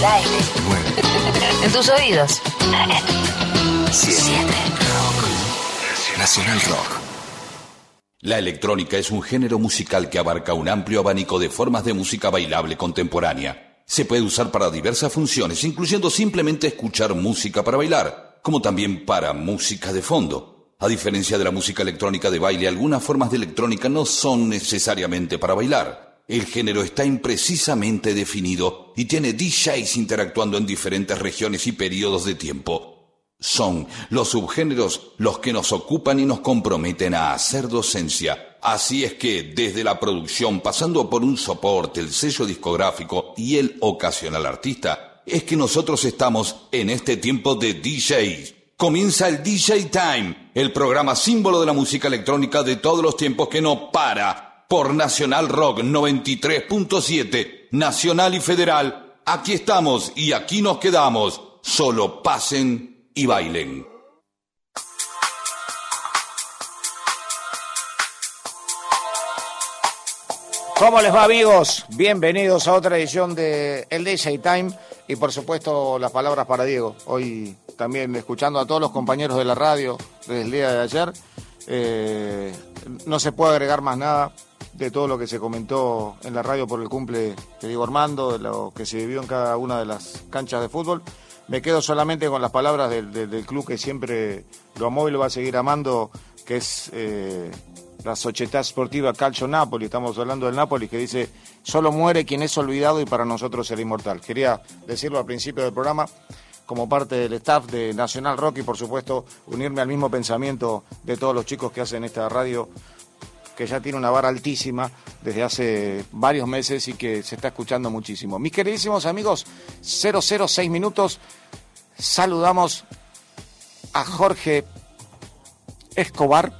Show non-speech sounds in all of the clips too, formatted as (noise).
el aire. En tus oídos. Siete. Nacional Rock. La electrónica es un género musical que abarca un amplio abanico de formas de música bailable contemporánea. Se puede usar para diversas funciones, incluyendo simplemente escuchar música para bailar, como también para música de fondo. A diferencia de la música electrónica de baile, algunas formas de electrónica no son necesariamente para bailar. El género está imprecisamente definido y tiene DJs interactuando en diferentes regiones y periodos de tiempo. Son los subgéneros los que nos ocupan y nos comprometen a hacer docencia. Así es que desde la producción, pasando por un soporte, el sello discográfico y el ocasional artista, es que nosotros estamos en este tiempo de DJs. Comienza el DJ Time, el programa símbolo de la música electrónica de todos los tiempos que no para. Por Nacional Rock 93.7, Nacional y Federal. Aquí estamos y aquí nos quedamos. Solo pasen y bailen. ¿Cómo les va amigos? Bienvenidos a otra edición de El DJ Time y por supuesto las palabras para Diego. Hoy también escuchando a todos los compañeros de la radio desde el día de ayer. Eh, no se puede agregar más nada de todo lo que se comentó en la radio por el cumple de Diego Armando, de lo que se vivió en cada una de las canchas de fútbol. Me quedo solamente con las palabras del, club que siempre lo amó y lo va a seguir amando, que es eh, la Società Sportiva Calcio Napoli. Estamos hablando del Napoli que dice, solo muere quien es olvidado y para nosotros será inmortal. Quería decirlo al principio del programa como parte del staff de Nacional Rock y por supuesto unirme al mismo pensamiento de todos los chicos que hacen esta radio que ya tiene una vara altísima desde hace varios meses y que se está escuchando muchísimo. Mis queridísimos amigos, 006 minutos, saludamos a Jorge Escobar.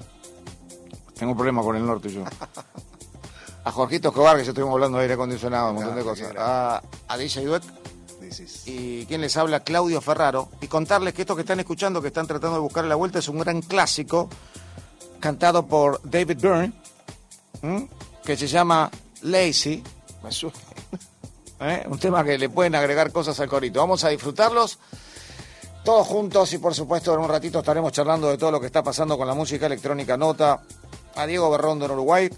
Tengo un problema con el norte yo. (laughs) A Jorgito Escobar, que ya estuvimos hablando de aire acondicionado, un montón de cosas. A, a DJ Duet. Y quien les habla, Claudio Ferraro. Y contarles que estos que están escuchando, que están tratando de buscar la vuelta, es un gran clásico cantado por David Byrne que se llama Lazy. (laughs) ¿Eh? Un tema que le pueden agregar cosas al corito. Vamos a disfrutarlos todos juntos y por supuesto en un ratito estaremos charlando de todo lo que está pasando con la música electrónica nota a Diego Berrondo en Uruguay,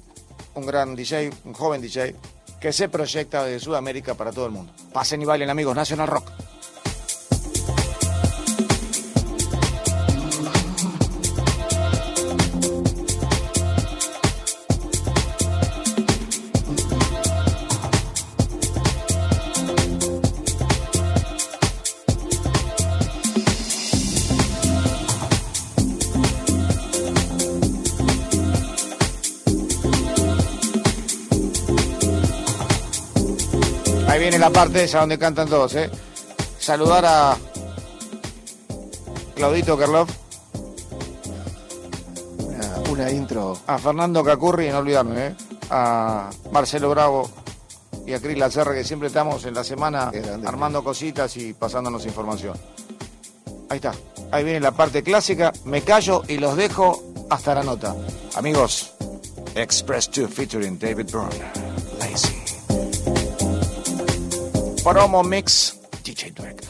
un gran DJ, un joven DJ que se proyecta desde Sudamérica para todo el mundo. Pasen y bailen amigos, National Rock. La parte esa donde cantan todos, ¿eh? Saludar a Claudito Kerlov. Una, intro. A Fernando Cacurri, no olvidarme, ¿eh? A Marcelo Bravo y a Cris Lacerra, que siempre estamos en la semana armando cositas y pasándonos información. Ahí está. Ahí viene la parte clásica. Me callo y los dejo hasta la nota. Amigos, Express 2 featuring David Byrne. Promo Mix DJ Dweck.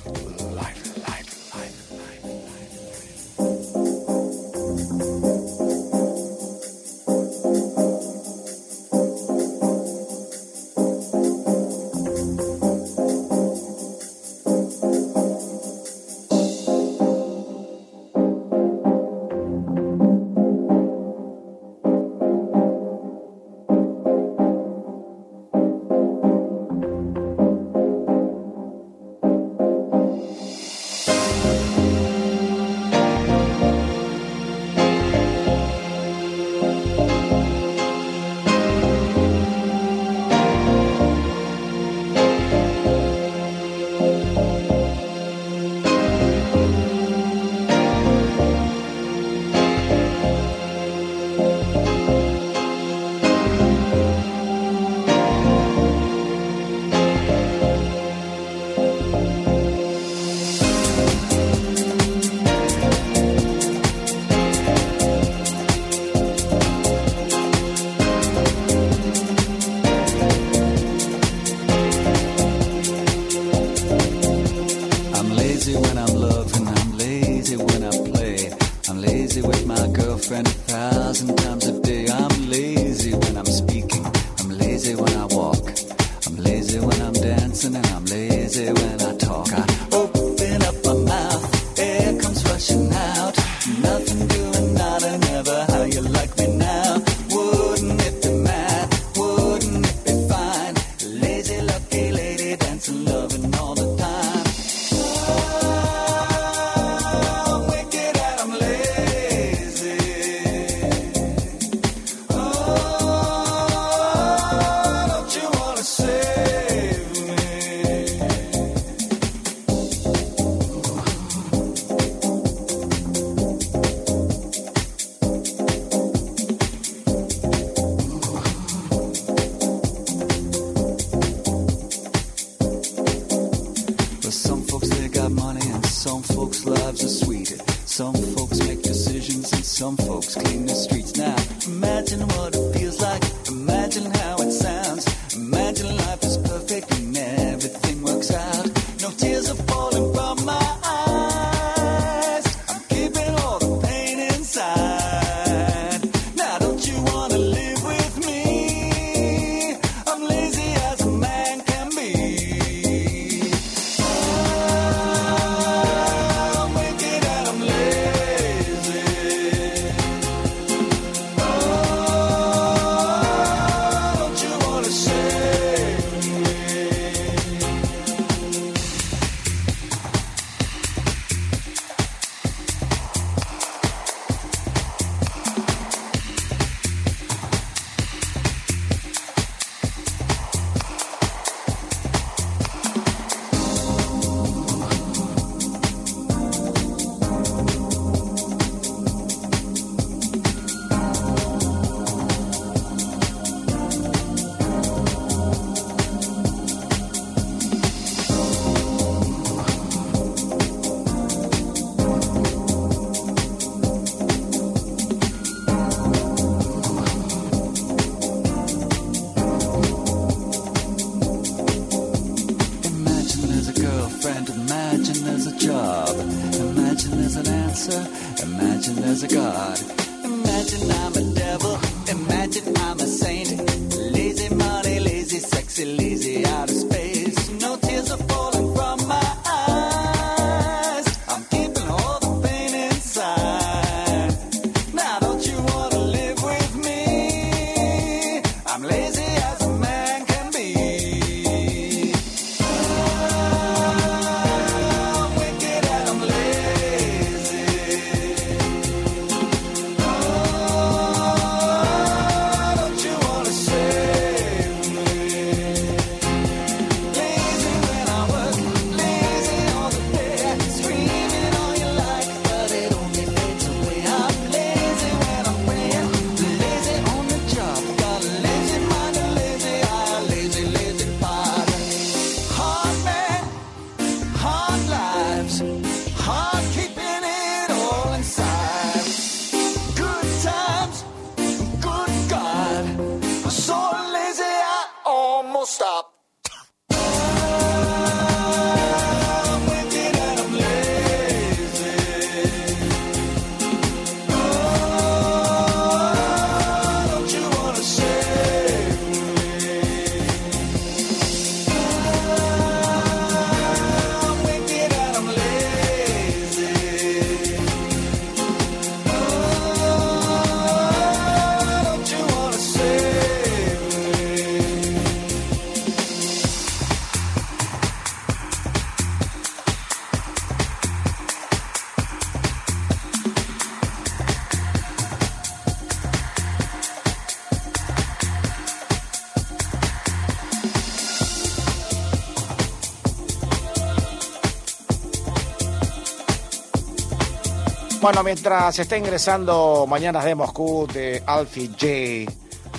Bueno, mientras está ingresando Mañanas de Moscú de Alfie J,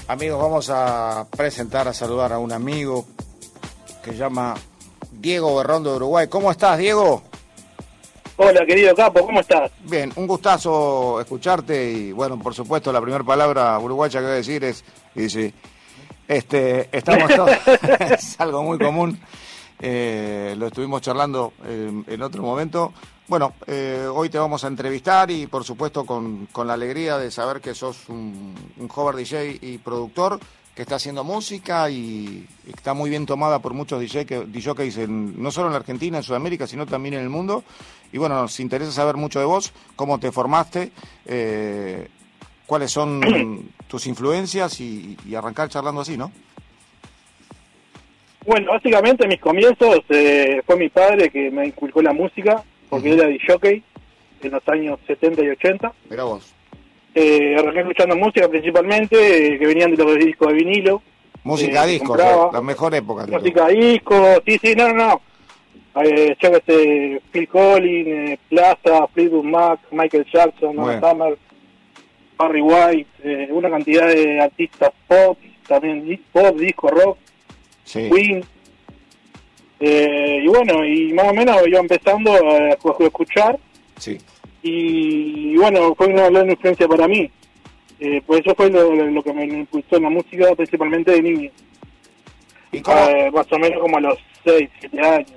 amigos, vamos a presentar, a saludar a un amigo que se llama Diego Berrón de Uruguay. ¿Cómo estás, Diego? Hola, querido Capo, ¿cómo estás? Bien, un gustazo escucharte y, bueno, por supuesto, la primera palabra uruguaya que voy a decir es, dice, este, estamos todos, (laughs) es algo muy común, eh, lo estuvimos charlando en otro momento. Bueno, eh, hoy te vamos a entrevistar y por supuesto con, la alegría de saber que sos un, un DJ y productor que está haciendo música y está muy bien tomada por muchos DJ que, DJs, en, no solo en la Argentina, en Sudamérica, sino también en el mundo. Y bueno, nos interesa saber mucho de vos, cómo te formaste, eh, cuáles son tus influencias y, arrancar charlando así, ¿no? Bueno, básicamente mis comienzos eh, fue mi padre que me inculcó la música, porque era DJ en los años 70 y 80. Mira vos. Eh, arranqué escuchando música principalmente, eh, que venían de los discos de vinilo. Música eh, disco, la mejor época. Música disco, sí, sí, no, no, no. Yo que sé, Phil Collins, Plaza, Fleetwood Mac, Michael Jackson, bueno. Summer, Barry White, eh, una cantidad de artistas pop, también pop, disco, rock, sí. Queen. Eh, y bueno, y más o menos iba empezando a, a escuchar. Sí y, bueno, fue una gran influencia para mí. Eh, pues eso fue lo, que me impulsó en la música, principalmente de niño. ¿Y eh, más o menos como a los 6, 7 años.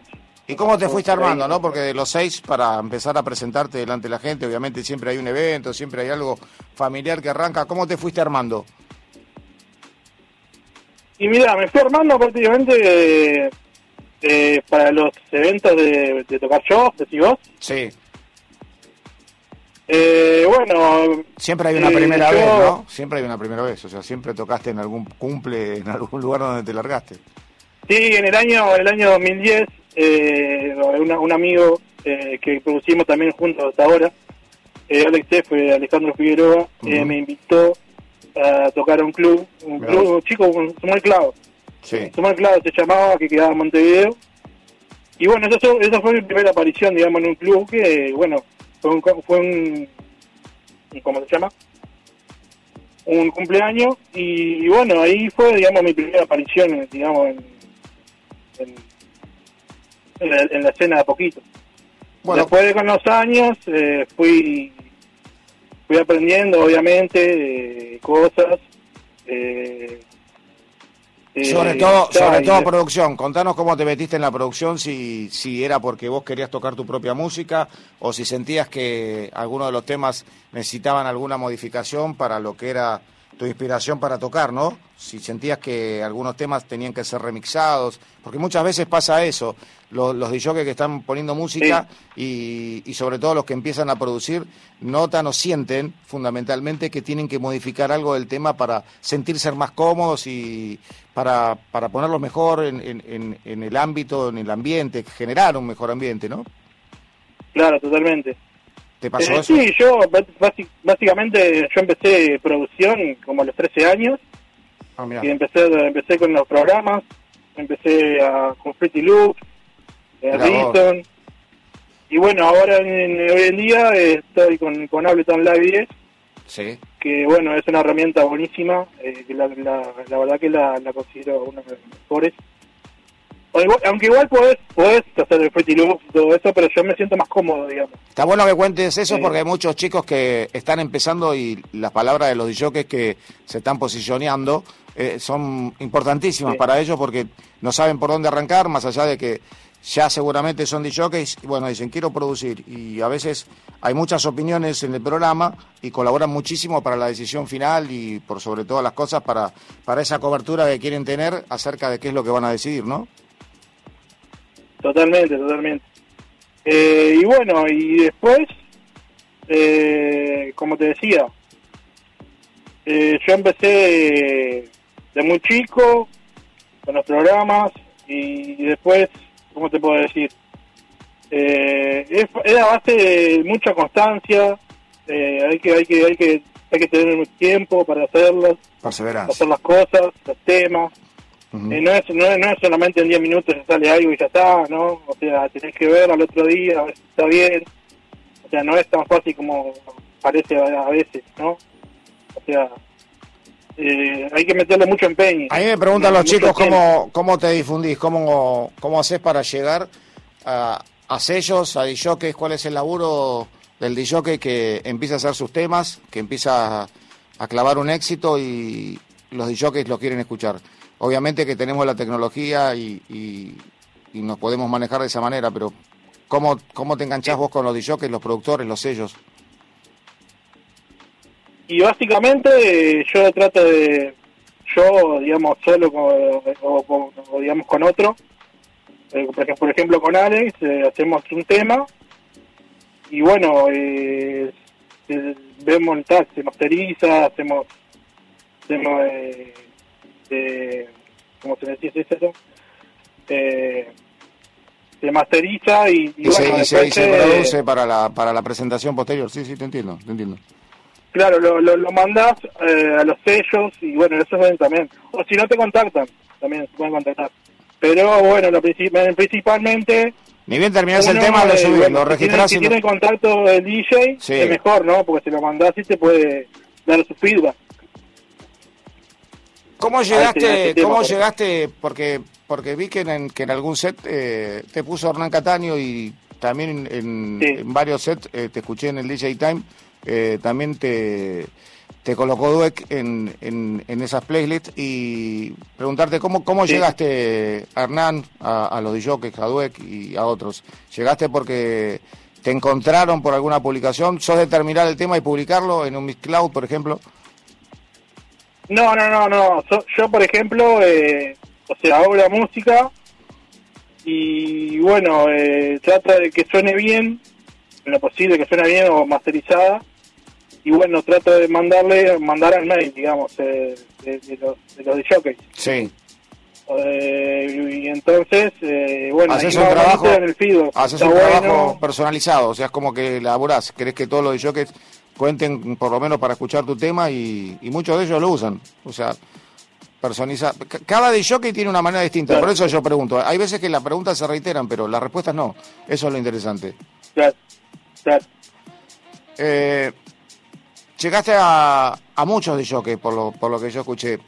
¿Y cómo te fuiste armando, no? Porque de los 6 para empezar a presentarte delante de la gente, obviamente siempre hay un evento, siempre hay algo familiar que arranca. ¿Cómo te fuiste armando? Y mira, me fui armando prácticamente eh, para los eventos de, de tocar shows, decís vos. Sí. Eh, bueno. Siempre hay una eh, primera vez, ¿no? Siempre hay una primera vez. O sea, siempre tocaste en algún cumple, en algún lugar donde te largaste. Sí, en el año, el año 2010, eh, un amigo eh, que producimos también juntos hasta ahora, eh, Alex fue Alejandro Figueroa, eh, me invitó a tocar a un club, un club chico, un Small Cloud. Sí. Small Cloud se llamaba, que quedaba en Montevideo. Y bueno, eso, esa fue mi primera aparición, digamos, en un club que, bueno, fue un, fue un ¿cómo se llama? Un cumpleaños y, bueno, ahí fue, digamos, mi primera aparición, digamos, en, en, la, escena de a poquito. Bueno. Después de con los años eh, fui fui aprendiendo, obviamente, eh, cosas. Eh, sobre todo, sobre todo producción. Contanos cómo te metiste en la producción, si, si era porque vos querías tocar tu propia música o si sentías que algunos de los temas necesitaban alguna modificación para lo que era tu inspiración para tocar, ¿no? Si sentías que algunos temas tenían que ser remixados, porque muchas veces pasa eso, los, los DJs que están poniendo música y, y, sobre todo los que empiezan a producir, notan o sienten fundamentalmente que tienen que modificar algo del tema para sentirse más cómodos y para, para ponerlo mejor en, en, en el ámbito, en el ambiente, generar un mejor ambiente, ¿no? Claro, totalmente. ¿Te pasó eh, eso? Sí, yo básicamente yo empecé producción como a los 13 años. Ah, y empecé empecé con los programas, empecé a, con Pretty Loop, eh, y bueno, ahora en, hoy en día estoy con, con Ableton Live 10, sí. que bueno, es una herramienta buenísima, eh, que la, la, la, verdad que la, la considero una de las mejores aunque igual podés, podés hacer el Pretty Loop y todo eso, pero yo me siento más cómodo, digamos. Está bueno que cuentes eso porque hay muchos chicos que están empezando y las palabras de los DJs que se están posicionando eh, son importantísimas para ellos porque no saben por dónde arrancar, más allá de que ya seguramente son DJs y bueno, dicen quiero producir y a veces hay muchas opiniones en el programa y colaboran muchísimo para la decisión final y por sobre todas las cosas para, para esa cobertura que quieren tener acerca de qué es lo que van a decidir, ¿no? Totalmente, totalmente. Eh, y bueno, y después, eh, como te decía, eh, yo empecé de muy chico con los programas y después, ¿cómo te puedo decir? Eh, es, a base de mucha constancia, hay que hay que hay que hay que tener tiempo para hacerlos, hacer las cosas, los temas, eh, no, es, no, es solamente en 10 minutos se sale algo y ya está, ¿no? O sea, tenés que ver al otro día, a ver si está bien. O sea, no es tan fácil como parece a, veces, ¿no? O sea, eh, hay que meterle mucho empeño. A mí me preguntan los chicos cómo, cómo te difundís, cómo, cómo haces para llegar a, a sellos, a DJs, cuál es el laburo del DJ que empieza a hacer sus temas, que empieza a, a clavar un éxito y los DJs lo quieren escuchar. Obviamente que tenemos la tecnología y, y, nos podemos manejar de esa manera, pero ¿cómo, cómo te enganchás vos con los DJs, los productores, los sellos? Y básicamente yo trato de... yo, digamos, solo con, o, o, digamos con otro. Eh, por ejemplo, con Alex eh, hacemos un tema y bueno, eh, vemos tal, se masteriza, hacemos, hacemos eh, ¿cómo se dice eso? Eh, se masteriza y, y, bueno, se, se, produce para la, para la presentación posterior. Sí, sí, te entiendo, te entiendo. Claro, lo, lo, lo mandás eh, a los sellos y bueno, eso es también. O si no te contactan, también se pueden contactar. Pero bueno, lo principalmente... Ni bien terminás el tema, lo subís, lo registrás. Si tiene, contacto del DJ, es mejor, ¿no? Porque si lo mandás y te puede dar su feedback. ¿Cómo llegaste, ¿cómo llegaste? Porque porque vi que en, que en algún set eh, te puso Hernán Cataño y también en, en varios sets eh, te escuché en el DJ Time, eh, también te, te colocó Dueck en, en, en, esas playlists y preguntarte cómo, cómo llegaste, Hernán, a, a los DJs, a Dueck y a otros. ¿Llegaste porque te encontraron por alguna publicación? ¿Sos de terminar el tema y publicarlo en un Miss Cloud, por ejemplo? No, no, no, no. yo, por ejemplo, eh, o sea, hago la música y bueno, eh, trata de que suene bien, en lo posible que suene bien o masterizada y bueno, trato de mandarle, mandar al mail, digamos, eh, de, los, de los de Sí. Eh, y entonces, eh, bueno, haces un trabajo, en el feed, haces un trabajo personalizado, o sea, es como que elaborás, querés que todos los jockeys cuenten por lo menos para escuchar tu tema y, y muchos de ellos lo usan, o sea, personaliza. Cada de jockey tiene una manera distinta, por eso yo pregunto. Hay veces que las preguntas se reiteran, pero las respuestas no. Eso es lo interesante. Claro, claro. Eh, llegaste a, a muchos de jockey, por lo, por lo que yo escuché.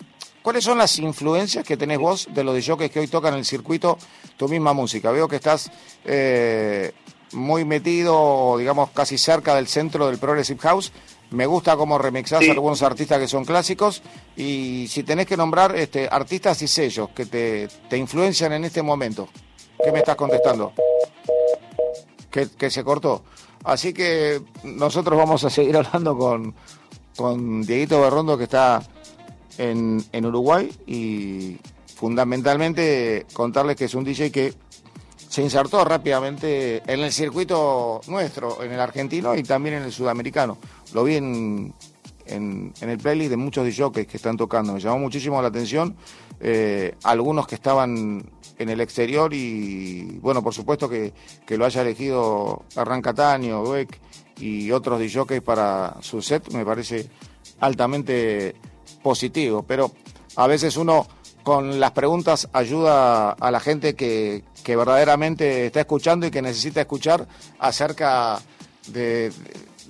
¿Cuáles son las influencias que tenés vos de los de jockeys que hoy tocan en el circuito tu misma música? Veo que estás eh, muy metido, digamos, casi cerca del centro del Progressive House. Me gusta cómo remixás a algunos artistas que son clásicos y si tenés que nombrar este, artistas y sellos que te, te influencian en este momento. ¿Qué me estás contestando? Que, que se cortó. Así que nosotros vamos a seguir (laughs) hablando con, con Dieguito Berrondo que está en, en Uruguay y fundamentalmente contarles que es un DJ que se insertó rápidamente en el circuito nuestro, en el argentino y también en el sudamericano. Lo vi en, en, el playlist de muchos DJs que están tocando. Me llamó muchísimo la atención eh, algunos que estaban en el exterior y, bueno, por supuesto que, que lo haya elegido Hernán Cataño, Dueck y otros DJs para su set me parece altamente positivo. Pero a veces uno con las preguntas ayuda a la gente que, verdaderamente está escuchando y que necesita escuchar acerca de,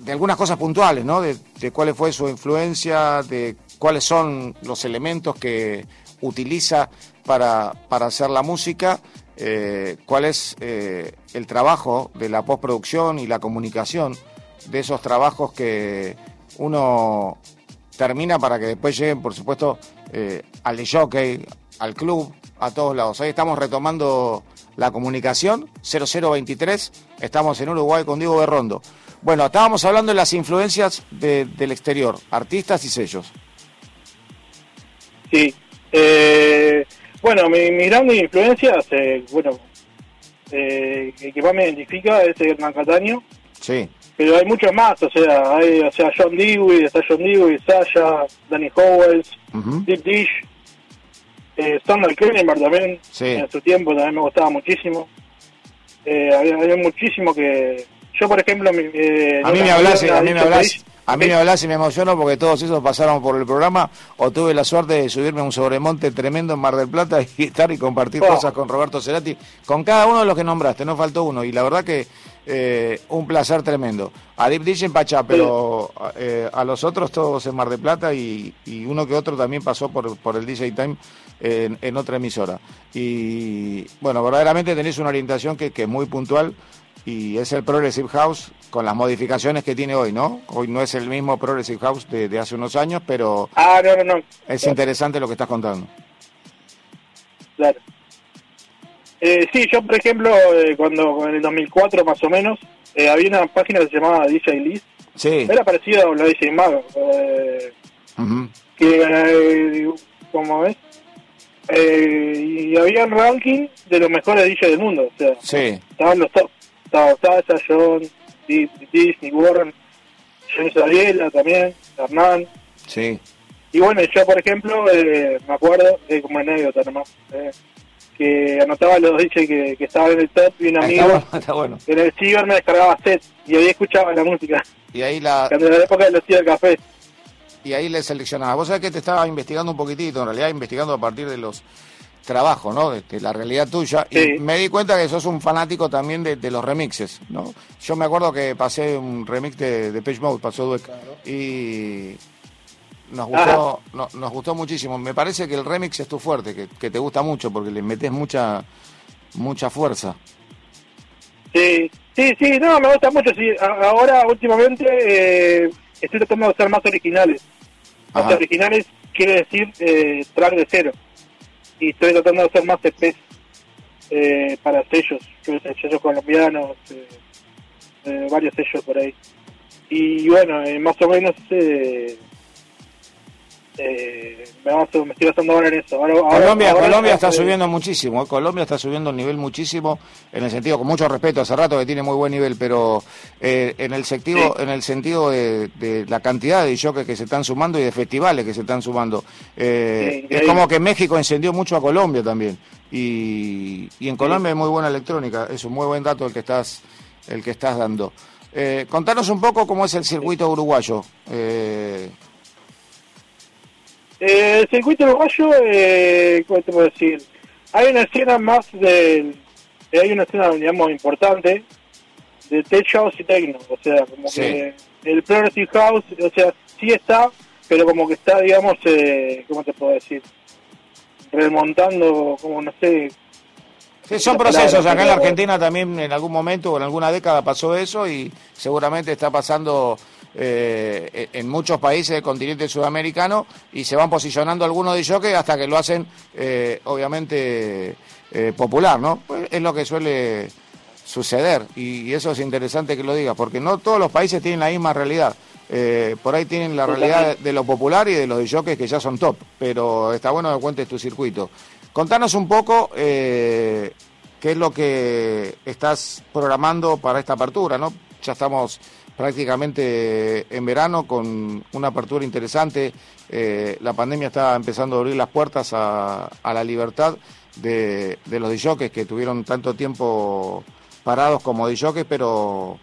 algunas cosas puntuales, ¿no? De, de, cuál fue su influencia, de cuáles son los elementos que utiliza para, para hacer la música, eh, cuál es eh, el trabajo de la postproducción y la comunicación de esos trabajos que uno termina para que después lleguen, por supuesto, eh, al jockey, al club, a todos lados. Ahí estamos retomando la comunicación, 0023, estamos en Uruguay con Diego Berrondo. Bueno, estábamos hablando de las influencias de, del exterior, artistas y sellos. Sí, eh, bueno, mi, mi grandes influencias, eh, bueno, eh, que más me identifica es Hernán Cataño. Sí. Pero hay muchos más, o sea, hay, o sea, John Dewey, está John Dewey, Sasha, Danny Howells, uh -huh. Deep Dish, eh, Samuel Krenenberg también, sí. en su tiempo también me gustaba muchísimo. Eh, había, había muchísimo que... Yo, por ejemplo... Eh, a mí me hablas, a mí me hablas... A mí me hablas y me emociono porque todos esos pasaron por el programa o tuve la suerte de subirme a un sobremonte tremendo en Mar del Plata y (laughs) estar y compartir oh. cosas con Roberto Cerati, con cada uno de los que nombraste, no faltó uno. Y la verdad que eh, un placer tremendo. A Deep Dish en Pachá, pero eh, a los otros todos en Mar del Plata y, y, uno que otro también pasó por, por el DJ Time en, en, otra emisora. Y bueno, verdaderamente tenéis una orientación que, que es muy puntual y es el Progressive House con las modificaciones que tiene hoy, ¿no? Hoy no es el mismo Progressive House de, de hace unos años, pero ah, no, no, no. es interesante lo que estás contando. Claro. Eh, sí, yo por ejemplo, eh, cuando en el 2004 más o menos, eh, había una página que se llamaba DJ List. Sí. Era parecida a la DJ Mago. Eh, uh -huh. Que como es, eh, y había un ranking de los mejores DJs del mundo, o sea, Sí. estaban los top, estaba Sasha, John, Di- Disney, Warren, James Ariela también, Hernán, Sí. y bueno, yo por ejemplo, eh, me acuerdo, eh, como anécdota nomás, eh, que anotaba los DJs que, que estaban en el top y un Está amigo (laughs) bueno, está bueno. en el ciber me descargaba set y ahí escuchaba la música, Y ahí la, cuando la época de los cibercafés. y ahí le seleccionaba. Vos sabés que te estaba investigando un poquitito, en realidad investigando a partir de los trabajos, ¿no? De, de la realidad tuya. Sí. Y me di cuenta que sos un fanático también de, de los remixes, ¿no? Yo me acuerdo que pasé un remix de, de Page Mode, pasó Dueck. Y nos gustó, no- nos gustó muchísimo. Me parece que el remix es tu fuerte, que, que te gusta mucho, porque le metes mucha, mucha fuerza. Sí, sí, sí, no, me gusta mucho. Sí. Ahora, últimamente, eh, estoy tratando de ser más originales. Más Ajá. originales quiere decir eh, track de cero. Y estoy tratando de hacer más EPs eh, para sellos, sellos colombianos, eh, eh, varios sellos por ahí. Y bueno, eh, más o menos eh, me, baso- me estoy basando ahora en eso. Ahora, Colombia, ahora- Colombia está subiendo muchísimo. Colombia está subiendo el nivel muchísimo, en el sentido, con mucho respeto, hace rato que tiene muy buen nivel, pero eh, en el sentido, Sí. en el sentido de, de la cantidad de jockeys que se están sumando y de festivales que se están sumando. Eh, Sí, es como que México encendió mucho a Colombia también. Y, y en Colombia hay muy buena electrónica, es un muy buen dato el que estás, el que estás dando. Eh, contanos un poco cómo es el circuito uruguayo. Eh, Eh, el circuito uruguayo, eh, ¿cómo te puedo decir? Hay una escena más del... eh, hay una escena, digamos, importante de tech house y techno. O sea, como Sí. que el progressive house, o sea, sí está, pero como que está, digamos, eh, ¿cómo te puedo decir? Remontando, como no sé... Sí, son procesos. Acá en la Argentina también en algún momento o en alguna década pasó eso y seguramente está pasando eh, en muchos países del continente sudamericano y se van posicionando algunos de hasta que lo hacen eh, obviamente eh, popular, ¿no? Pues es lo que suele suceder y, y eso es interesante que lo digas porque no todos los países tienen la misma realidad. Por ahí tienen la realidad de lo popular y de los jockeys que ya son top, pero está bueno que cuentes tu circuito. Contanos un poco qué es lo que estás programando para esta apertura, ¿no? Ya estamos prácticamente en verano con una apertura interesante. Eh, la pandemia está empezando a abrir las puertas a, a la libertad de, de los DJs que tuvieron tanto tiempo parados como DJs, pero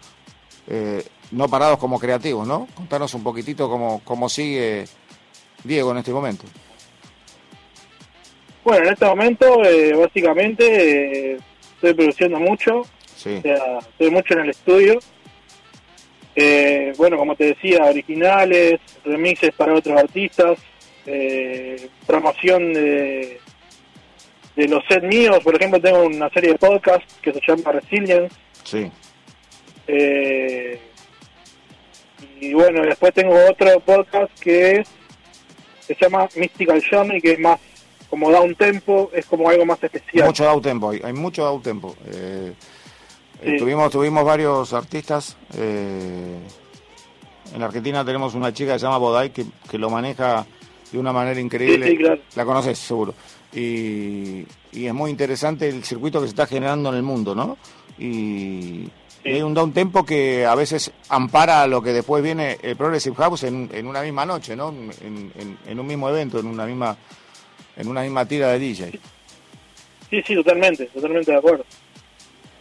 eh, no parados como creativos, ¿no? Contanos un poquitito cómo, cómo sigue Diego en este momento. Bueno, en este momento, eh, básicamente, eh, estoy produciendo mucho. Sí. O sea, estoy mucho en el estudio. Eh, bueno, como te decía, originales, remixes para otros artistas, eh, promoción de, de los sets míos. Por ejemplo, tengo una serie de podcasts que se llama Resilience. Sí. Eh, y bueno, después tengo otro podcast que es se llama Mystical Journey, que es más como da un tempo, es como algo más especial. Mucho down tempo, hay, hay mucho down tempo. Eh, eh, Sí. tuvimos, tuvimos varios artistas. eh, en Argentina tenemos una chica que se llama Bodai que, que lo maneja de una manera increíble. Sí, sí, claro. La conoces seguro. Y, y es muy interesante el circuito que se está generando en el mundo, ¿no? Y, y hay un down tempo que a veces ampara lo que después viene el Progressive House en, en una misma noche, ¿no? En, en- en un mismo evento, en una misma en una misma tira de DJ. Sí, sí, totalmente, totalmente de acuerdo.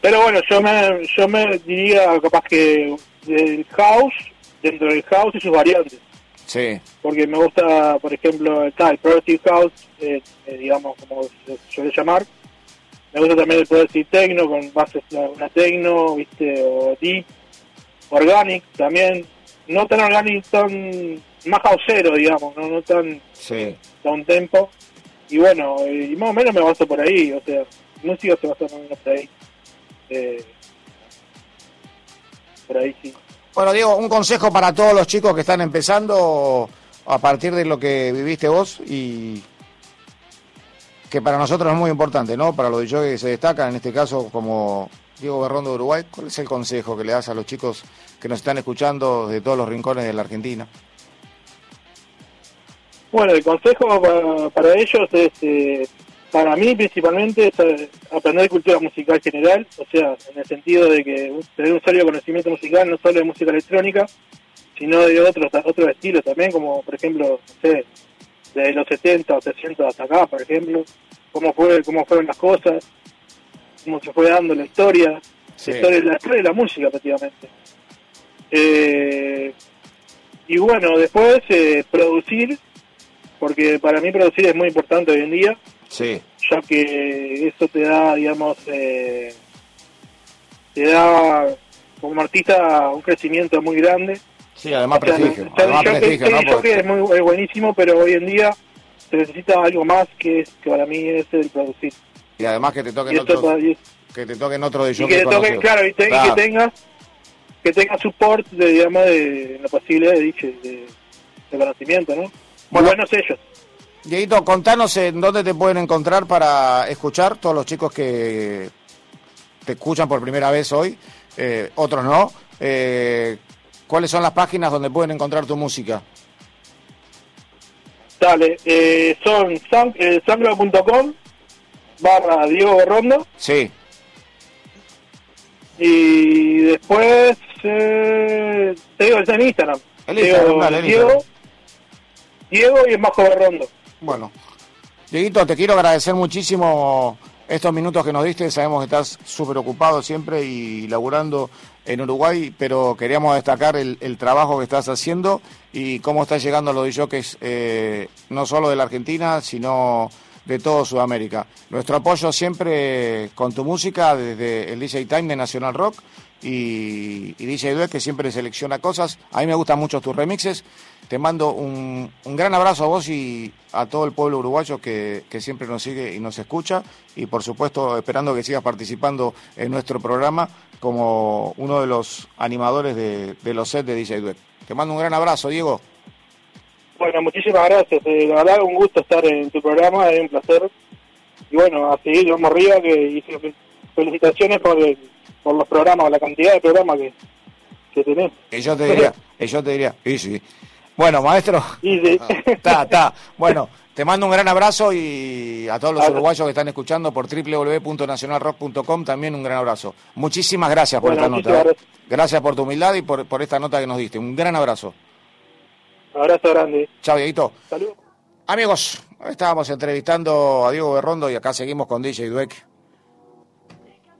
Pero bueno, yo me, yo me diría capaz que del house, dentro del house y sus variantes. Sí, Porque me gusta, por ejemplo, está el Progressive House, eh, eh, digamos, como se suele llamar. Me gusta también el Progressive Techno con bases, una, Techno, viste, o Deep. Organic también. No tan organic, tan más houseero, digamos, no, no tan sí. un tempo. Y bueno, y más o menos me baso por ahí, o sea, música se basa más o menos por ahí. Eh, por ahí sí. Bueno, Diego, un consejo para todos los chicos que están empezando a partir de lo que viviste vos y que para nosotros es muy importante, ¿no? Para los DJs que se destacan, en este caso como Diego Berrondo de Uruguay, ¿cuál es el consejo que le das a los chicos que nos están escuchando de todos los rincones de la Argentina? Bueno, el consejo para, para ellos es, eh, para mí principalmente, es eh, aprender cultura musical general, o sea, en el sentido de que tener un sólido conocimiento musical, no solo de música electrónica, sino de otros otros estilos también, como por ejemplo, no sé, de los 70 o 60 hasta acá, por ejemplo, cómo fue cómo fueron las cosas, cómo se fue dando la historia, Sí. la, historia, la historia de la música prácticamente. Eh, y bueno, después eh, producir, porque para mí producir es muy importante hoy en día, Sí, ya que eso te da, digamos, eh, te da como artista un crecimiento muy grande. sí, además O sea, prestigio. Además jockey- prestigio, Porque- es, muy, es buenísimo, pero hoy en día se necesita algo más que es que para mí es el producir. y además que te toquen y- que te toquen otro de y yo que te toque, claro, y, te- y que tengas que tengas support de, digamos, de, lo posible de dicho, de, de conocimiento, ¿no? Bueno. Bueno, buenos ellos. Dieguito, contanos en dónde te pueden encontrar para escuchar todos los chicos que te escuchan por primera vez hoy, eh, otros no. Eh, ¿Cuáles son las páginas donde pueden encontrar tu música? Dale, eh, son san, eh, sangro.com barra Diego Berrondo Sí, y después eh, te digo, está en Instagram. El Instagram, dale, el Diego, Instagram. Diego y es Majo Berrondo. Bueno. Dieguito, te quiero agradecer muchísimo estos minutos que nos diste. Sabemos que estás súper ocupado siempre y laburando en Uruguay, pero queríamos destacar el, trabajo que estás haciendo y cómo estás llegando a los DJs, eh, no solo de la Argentina, sino de todo Sudamérica. Nuestro apoyo siempre con tu música desde el DJ Time de Nacional Rock y, y DJ Due que siempre selecciona cosas. A mí me gustan mucho tus remixes. Te mando un, un gran abrazo a vos y a todo el pueblo uruguayo que, que siempre nos sigue y nos escucha. Y por supuesto, esperando que sigas participando en nuestro programa como uno de los animadores de, de los sets de DJ Duet. Te mando un gran abrazo, Diego. Bueno, muchísimas gracias. Eh, la verdad, un gusto estar en tu programa, es un placer. Y bueno, a seguir, vamos arriba, que y fe- felicitaciones por, el- por los programas, la cantidad de programas que, que tenés. Y yo te diría, y yo te diría, y sí. Bueno, maestro, Y sí. (laughs) está, está. Bueno, te mando un gran abrazo y a todos los uruguayos que están escuchando por www.nacionalrock.com también un gran abrazo. Muchísimas gracias por Bueno, esta nota. ¿eh? gracias. Gracias por tu humildad y por, por esta nota que nos diste. Un gran abrazo. Abrazo grande. Chao, Dieguito. Saludos. Amigos, estábamos entrevistando a Diego Berrondo y acá seguimos con DJ Dueck.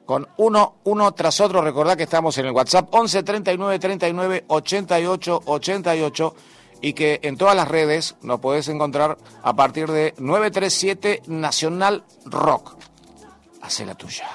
Con uno, uno tras otro, recordad que estamos en el WhatsApp 11 39 39 88 88 y que en todas las redes nos podés encontrar a partir de 937 Nacional Rock. Hace la tuya.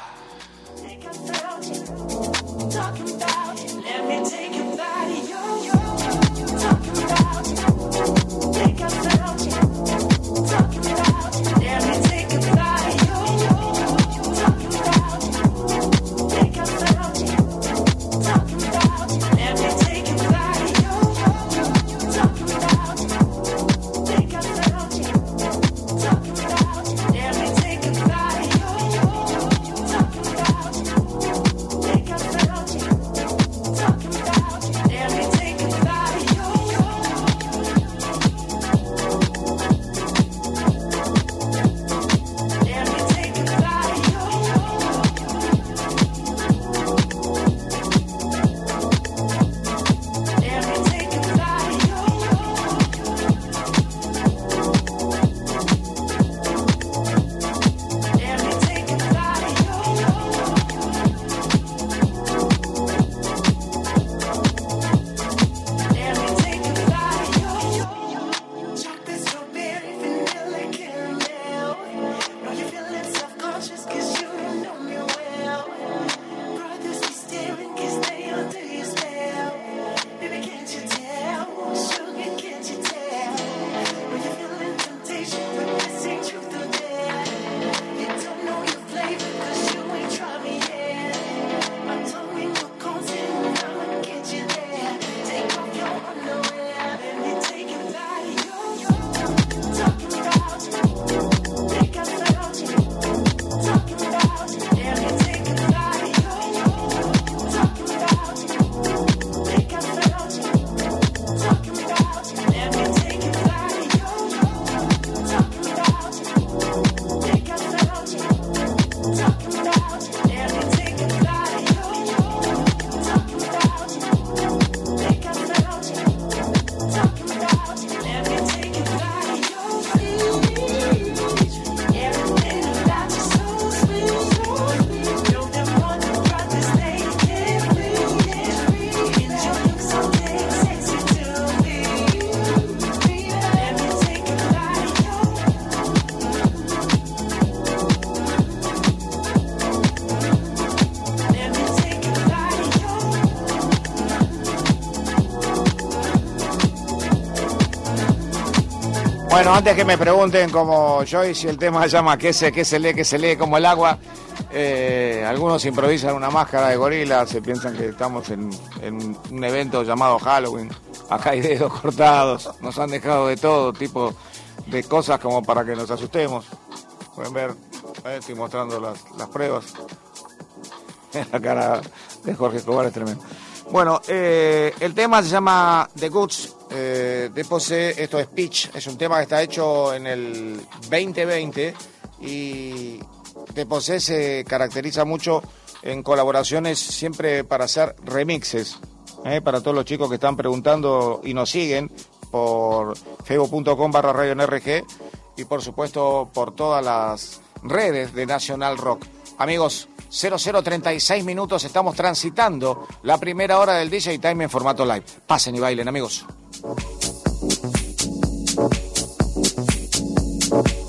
Antes que me pregunten como y si el tema se llama ¿qué se, qué se lee, qué se lee como el agua? Eh, algunos improvisan una máscara de gorila, se piensan que estamos en, un evento llamado Halloween. Acá hay dedos cortados, nos han dejado de todo tipo de cosas como para que nos asustemos. Pueden ver, estoy mostrando las, las pruebas. (laughs) La cara de Jorge Escobar es tremendo. Bueno, eh, el tema se llama The Goods de Posee, esto es Pitch, es un tema que está hecho en el 2020 y de Posee se caracteriza mucho en colaboraciones siempre para hacer remixes. eh, para todos los chicos que están preguntando y nos siguen por facebook.com barra radio NRG y por supuesto por todas las redes de National Rock. Amigos, 0036 minutos, estamos transitando la primera hora del DJ Time en formato live. Pasen y bailen, amigos. Thank you.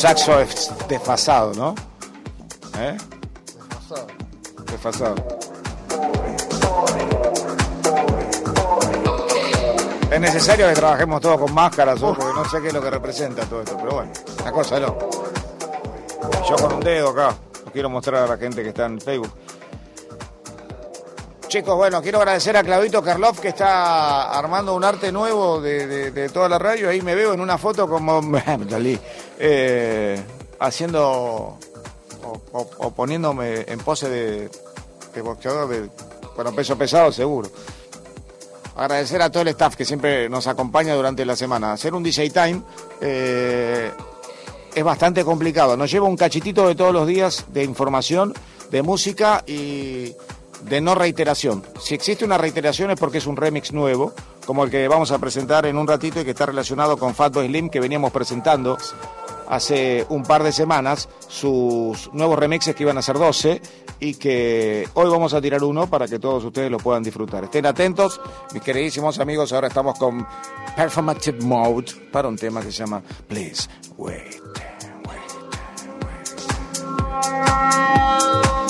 Saxo es desfasado, ¿no? ¿Eh? Desfasado. Es necesario que trabajemos todos con máscaras, ¿o? porque no sé qué es lo que representa todo esto, pero bueno, una cosa no. Yo con un dedo acá, lo quiero mostrar a la gente que está en Facebook. Chicos, bueno, quiero agradecer a Claudito Karloff que está armando un arte nuevo de, de- de toda la radio. Ahí me veo en una foto como (laughs) eh, haciendo o, poniéndome en pose de, de boxeador de bueno, peso pesado seguro. Agradecer a todo el staff que siempre nos acompaña durante la semana. Hacer un DJ Time eh, es bastante complicado. Nos lleva un cachitito de todos los días de información, de música y de no reiteración. Si existe una reiteración es porque es un remix nuevo, como el que vamos a presentar en un ratito y que está relacionado con Fatboy Slim que veníamos presentando hace un par de semanas, sus nuevos remixes que iban a ser 12 y que hoy vamos a tirar uno para que todos ustedes lo puedan disfrutar. Estén atentos, mis queridísimos amigos, ahora estamos con Performative Mode para un tema que se llama Please Wait. Dance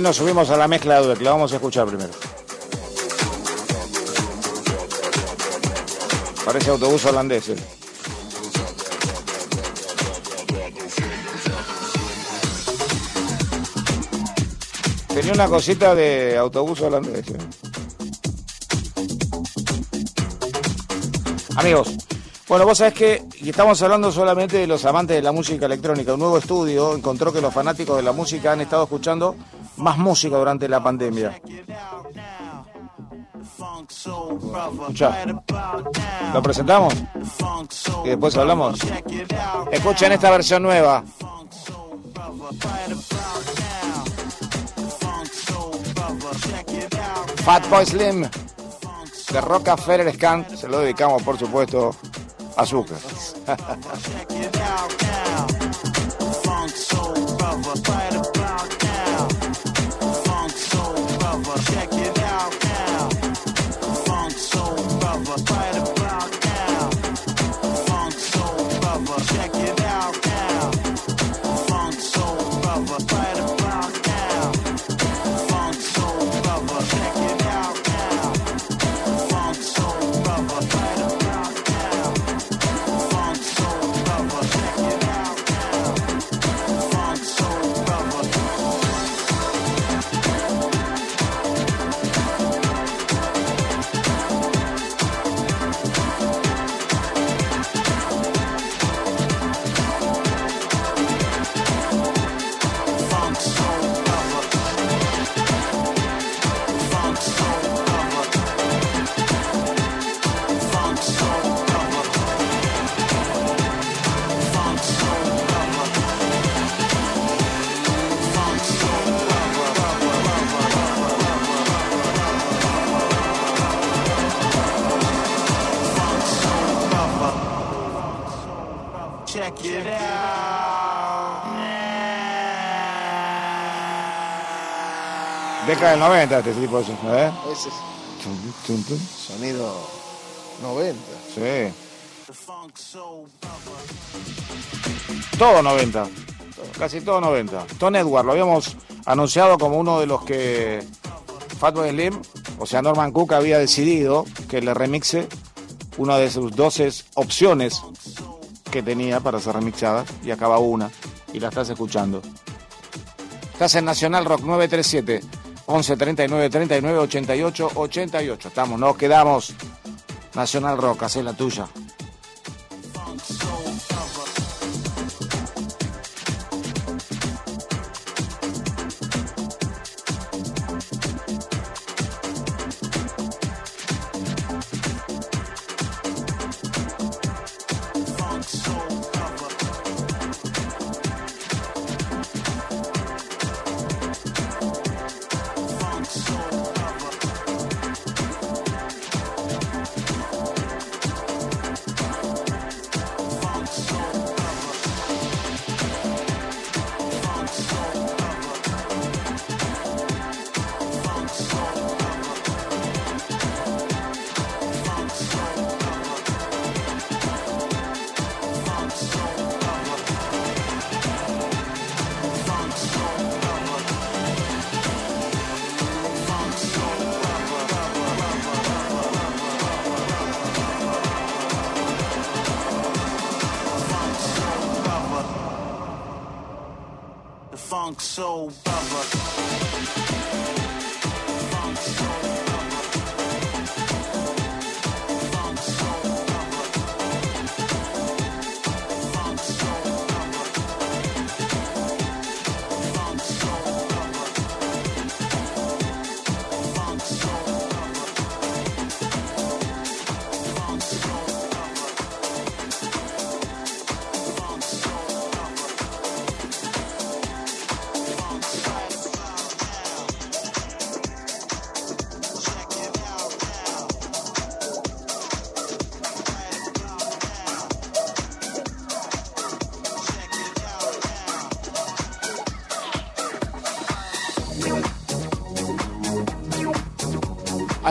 Nos subimos a la mezcla de Dudek, la vamos a escuchar primero. Parece autobús holandés. eh. Tenía una cosita de autobús holandés. eh. Amigos, bueno, vos sabés que, estamos hablando solamente de los amantes de la música electrónica, un nuevo estudio encontró que los fanáticos de la música han estado escuchando más música durante la pandemia. Escucha. ¿Lo presentamos? Y después hablamos. Escuchen esta versión nueva. Fatboy Slim de Rockefeller Scan. Se lo dedicamos, por supuesto, a Azúcar. (laughs) over. Pride Década del 90 este tipo de ¿eh? Ese es Tum, tum, tum. sonido 90. Sí. Todo 90. Casi todo 90. Tom Edward, lo habíamos anunciado como uno de los que Fatboy Slim, o sea, Norman Cook había decidido que le remixe una de sus 12 opciones que tenía para ser remixada y acaba una y la estás escuchando. Estás en Nacional Rock 937 11 39 39 88 88. Estamos, nos quedamos. Nacional Rock, hacé la tuya.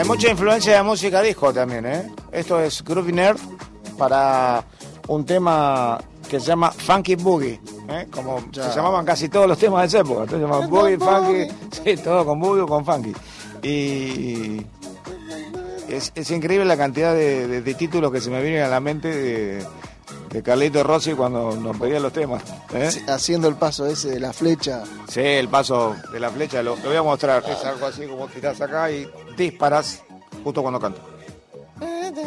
Mucha influencia de música disco también, ¿eh? Esto es Groovy Nerd para un tema que se llama Funky Boogie, ¿eh? Como se llamaban casi todos los temas de esa época. Entonces se llamaban Boogie, Funky, sí, todo con Boogie o con Funky. Y es, es increíble la cantidad de, de- de títulos que se me vienen a la mente de, de Carlito Rossi cuando nos pedía los temas. ¿eh? Haciendo el paso ese de la flecha. Sí, el paso de la flecha, lo, lo voy a mostrar. Es algo así como tirás acá y disparas justo cuando canto.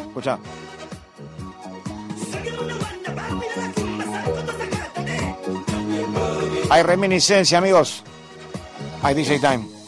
Escucha. Hay reminiscencia, amigos. Hay DJ Time.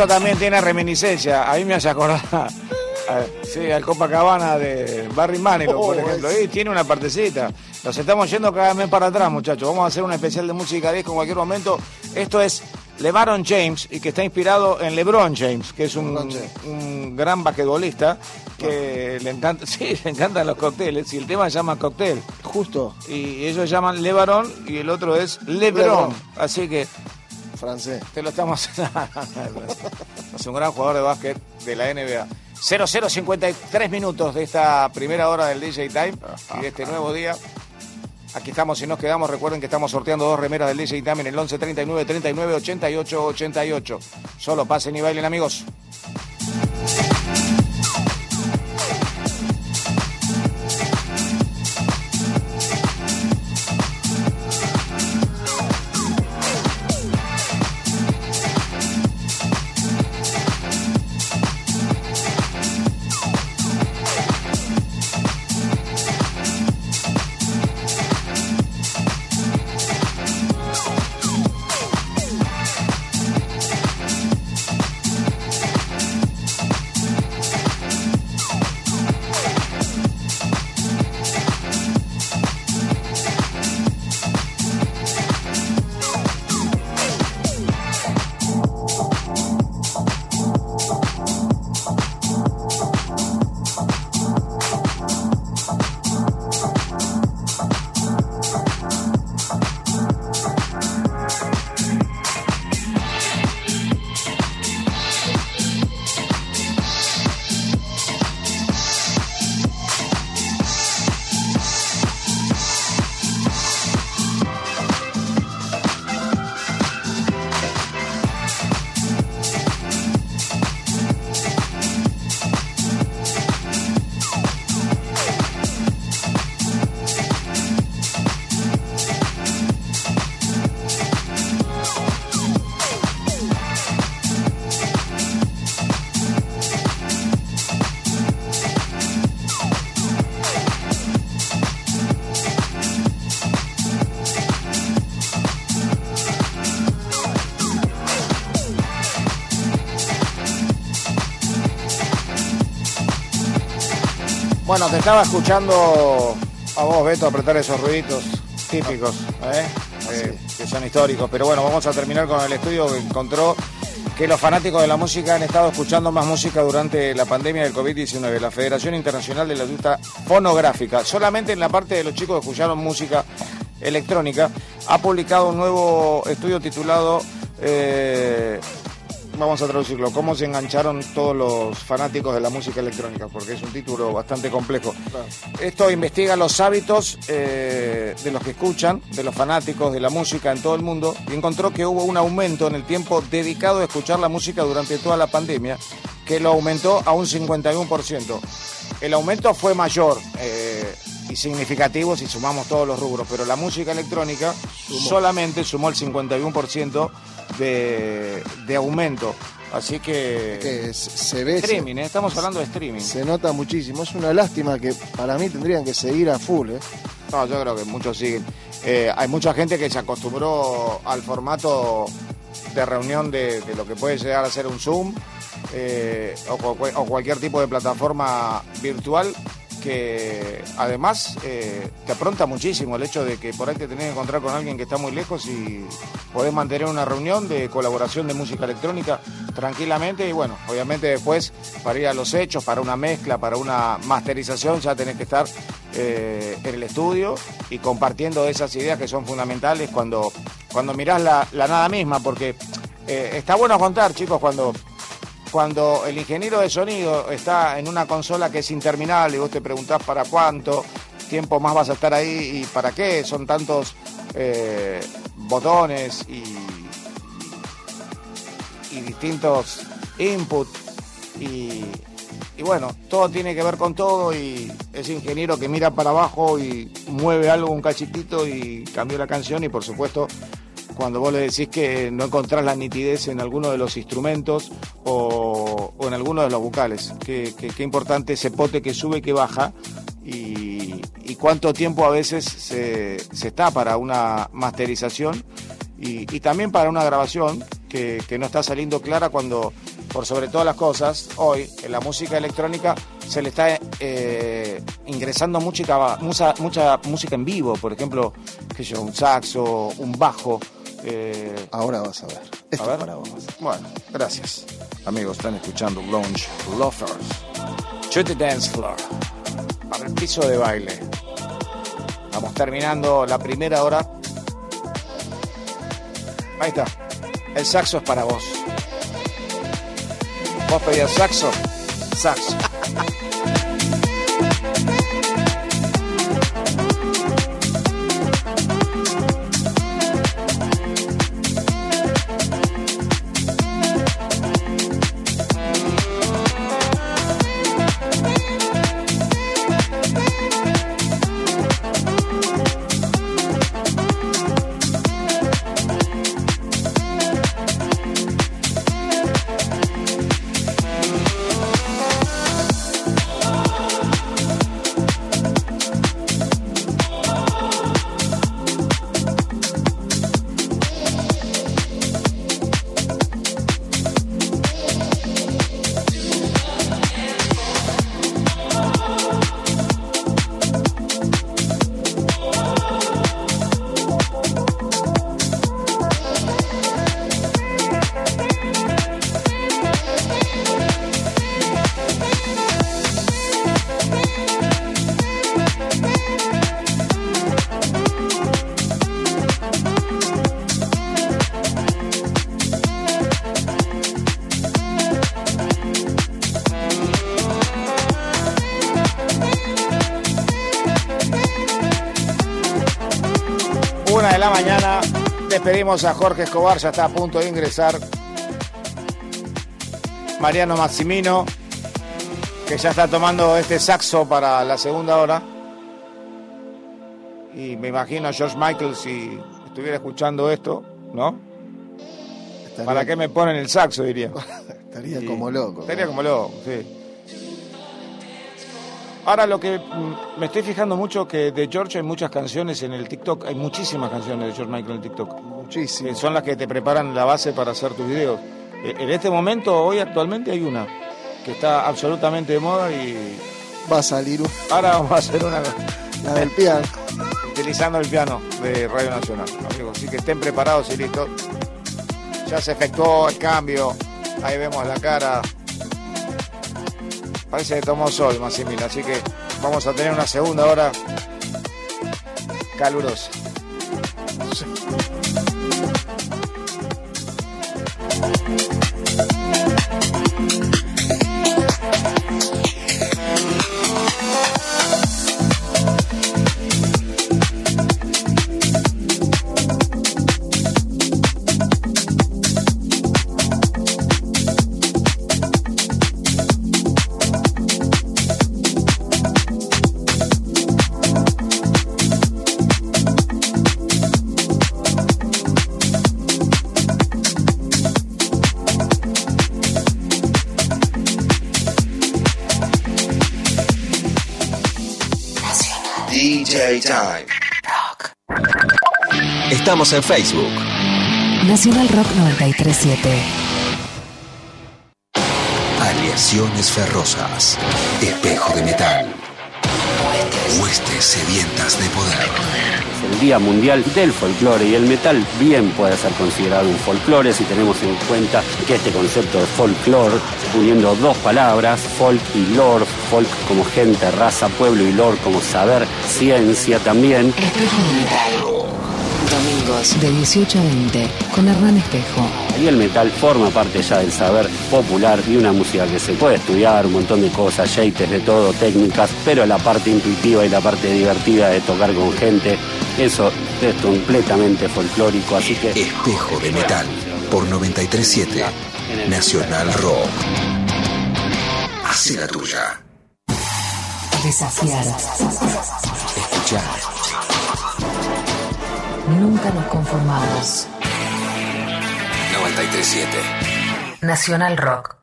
Esto también tiene reminiscencia. Ahí me hace acordar. a- Sí, al Copacabana de Barry Manilow, por Oh, ejemplo. es- Y tiene una partecita. Nos estamos yendo cada vez para atrás, muchachos. Vamos a hacer un especial de música disco en cualquier momento. Esto es LeBaron James y que está inspirado en LeBron James, que es un, gran basquetbolista que le encanta, (laughs) sí, le encantan los cócteles y el tema se llama cóctel. Justo, Y ellos llaman LeBaron y el otro es LeBron. LeBron. Así que francés. te lo estamos. (laughs) es un gran jugador de básquet de la NBA. 0053 minutos de esta primera hora del DJ Time y de este nuevo día. Aquí estamos y nos quedamos. Recuerden que estamos sorteando dos remeras del DJ Time en el 11 39 39 88 88. Solo pasen y bailen, amigos. Bueno, te estaba escuchando a vos, Beto, apretar esos ruiditos típicos, ¿eh? Eh, que son históricos. Pero bueno, vamos a terminar con el estudio que encontró que los fanáticos de la música han estado escuchando más música durante la pandemia del COVID-19. La Federación Internacional de la Industria Fonográfica, solamente en la parte de los chicos que escucharon música electrónica, ha publicado un nuevo estudio titulado... eh, vamos a traducirlo, cómo se engancharon todos los fanáticos de la música electrónica, porque es un título bastante complejo. Esto investiga los hábitos eh, de los que escuchan, de los fanáticos de la música en todo el mundo, y encontró que hubo un aumento en el tiempo dedicado a escuchar la música durante toda la pandemia, que lo aumentó a un 51%. El aumento fue mayor eh, y significativo si sumamos todos los rubros, pero la música electrónica solamente sumó el 51% de, de aumento. Así que... Que se- se ve, streaming, ¿eh? estamos hablando de streaming. se nota muchísimo. Es una lástima que para mí tendrían que seguir a full, ¿eh? No, yo creo que muchos siguen. Eh, hay mucha gente que se acostumbró al formato de reunión de, de lo que puede llegar a ser un Zoom eh, o cualquier tipo de plataforma virtual que además eh, te apronta muchísimo el hecho de que por ahí te tenés que encontrar con alguien que está muy lejos y podés mantener una reunión de colaboración de música electrónica tranquilamente y bueno, obviamente después para ir a los hechos, para una mezcla, para una masterización ya tenés que estar eh, en el estudio y compartiendo esas ideas que son fundamentales cuando, cuando mirás la, nada misma, porque eh, está bueno contar, chicos, cuando cuando el ingeniero de sonido está en una consola que es interminable y vos te preguntás para cuánto tiempo más vas a estar ahí y para qué son tantos eh, botones y, y distintos inputs y, y bueno, todo tiene que ver con todo y ese ingeniero que mira para abajo y mueve algo un cachitito y cambió la canción y por supuesto cuando vos le decís que no encontrás la nitidez en alguno de los instrumentos o, o en alguno de los vocales. Qué, importante ese pote que sube y que baja y, cuánto tiempo a veces se, está para una masterización y, también para una grabación que, que no está saliendo clara cuando, por sobre todas las cosas, hoy en la música electrónica se le está eh, ingresando mucha, mucha música en vivo, por ejemplo, sé yo, un saxo, un bajo. Eh, Ahora vas a ver. Esto a ver. es para vos. Bueno, gracias. Amigos, están escuchando Lounge Lovers. To the dance floor. Para el piso de baile. Vamos terminando la primera hora. Ahí está. El saxo es para vos. ¿Vos pedías saxo? Saxo. A Jorge Escobar, ya está a punto de ingresar. Mariano Maximino, que ya está tomando este saxo para la segunda hora. Y me imagino a George Michael si estuviera escuchando esto, ¿no? Estaría, ¿Para qué me ponen el saxo? Diría. (laughs) estaría como loco. Estaría ¿no? como loco, sí. Ahora lo que mm, me estoy fijando mucho que de George hay muchas canciones en el TikTok, hay muchísimas canciones de George Michael en el TikTok, Muchísimo. que son las que te preparan la base para hacer tus videos. Eh, En este momento, hoy actualmente hay una que está absolutamente de moda y Va a salir un- ahora vamos a hacer una la del piano. (laughs) utilizando el piano de Radio Nacional, amigos. Así que estén preparados y listos. Ya se efectuó el cambio. Ahí vemos la cara. Parece que tomó sol, Massimiliano. Así que vamos a tener una segunda hora calurosa. Estamos en Facebook. Nacional Rock 937. Aleaciones ferrosas. Espejo de metal. Huestes sedientas de poder. el Día Mundial del Folclore y el metal bien puede ser considerado un folclore si tenemos en cuenta que este concepto de folclore, uniendo dos palabras, folk y lore, folk como gente, raza, pueblo y lore como saber, ciencia también, Espejo de Metal. De 18 a 20 con Hernán Espejo. y el metal forma parte ya del saber popular y una música que se puede estudiar, un montón de cosas, jeites de todo, técnicas, pero la parte intuitiva y la parte divertida de tocar con gente, eso es completamente folclórico, así que... Espejo de metal. Por 937. Nacional Rock. Hace la tuya. Desafiar. Escuchar. Nunca nos conformamos. 937. Nacional Rock.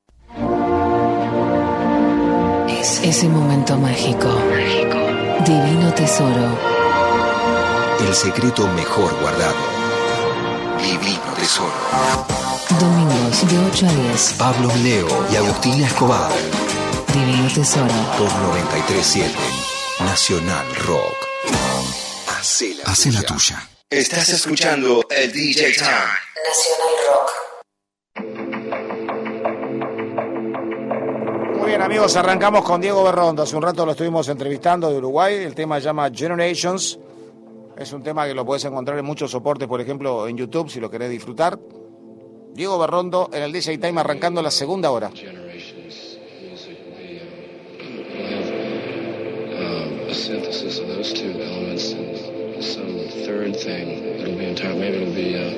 Es ese momento mágico. Divino tesoro. El secreto mejor guardado. Divino Tesoro. Domingos de 8 a 10. Pablo Leo y Agustina Escobar. Divino Tesoro. Por 937 Nacional Rock. Hacé la tuya. Estás escuchando el DJ Time. Nacional Rock. Muy bien amigos, arrancamos con Diego Berrondo. Hace un rato lo estuvimos entrevistando de Uruguay. El tema se llama Generations. Es un tema que lo puedes encontrar en muchos soportes, por ejemplo en YouTube, si lo querés disfrutar. Diego Berrondo en el DJ Time arrancando la segunda hora. um, a synthesis of those two elements and some third thing. It'll be entire. Maybe it'll be. Uh,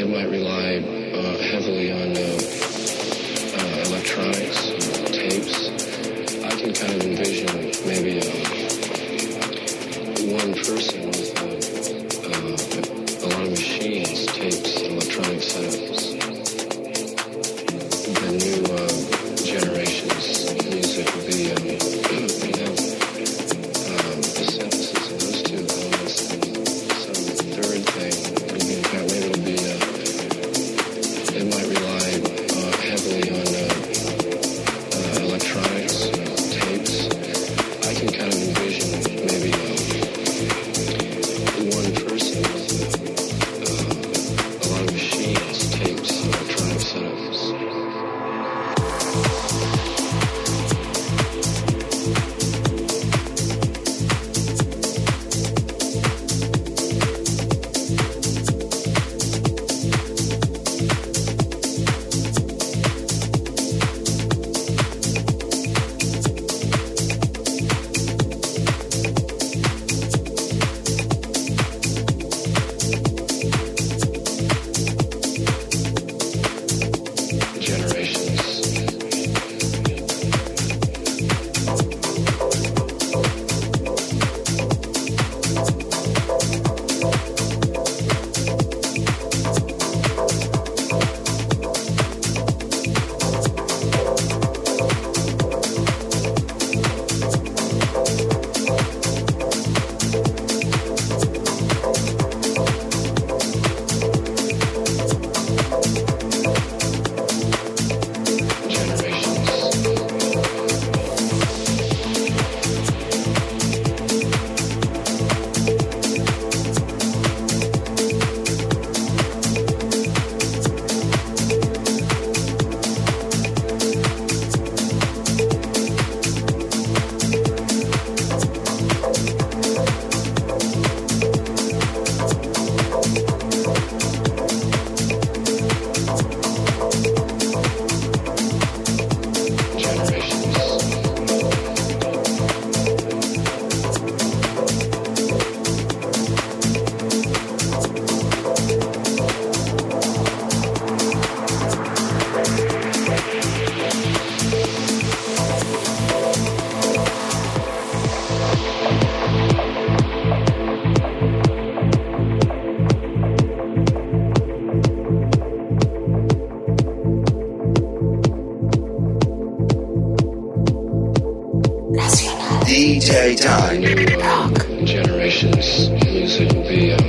it might rely uh, heavily on uh, uh, electronics, tapes. I can kind of envision maybe uh, one person with uh, a lot of machines, tapes, electronic setups. Time. generations music will be um,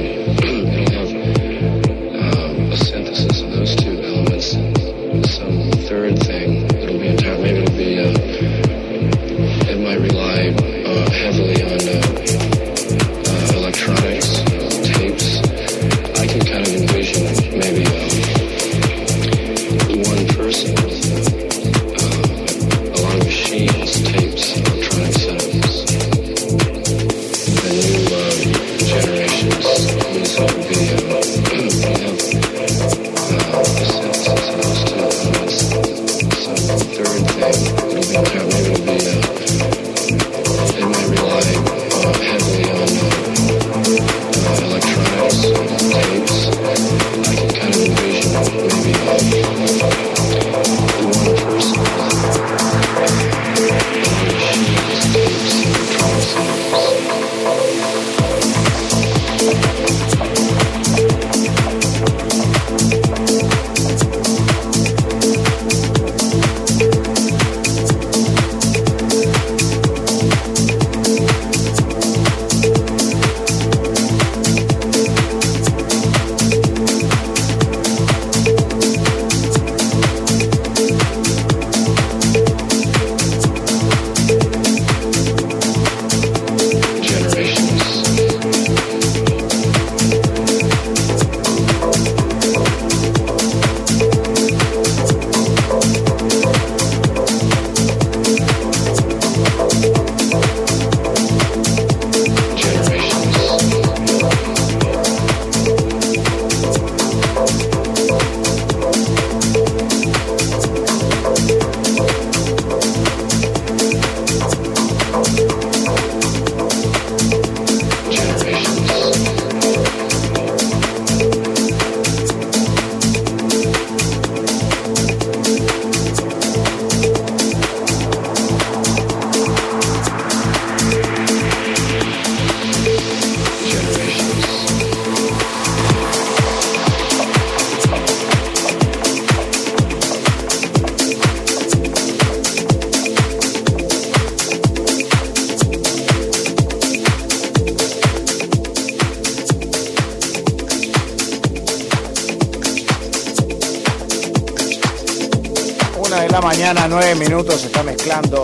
minutos, está mezclando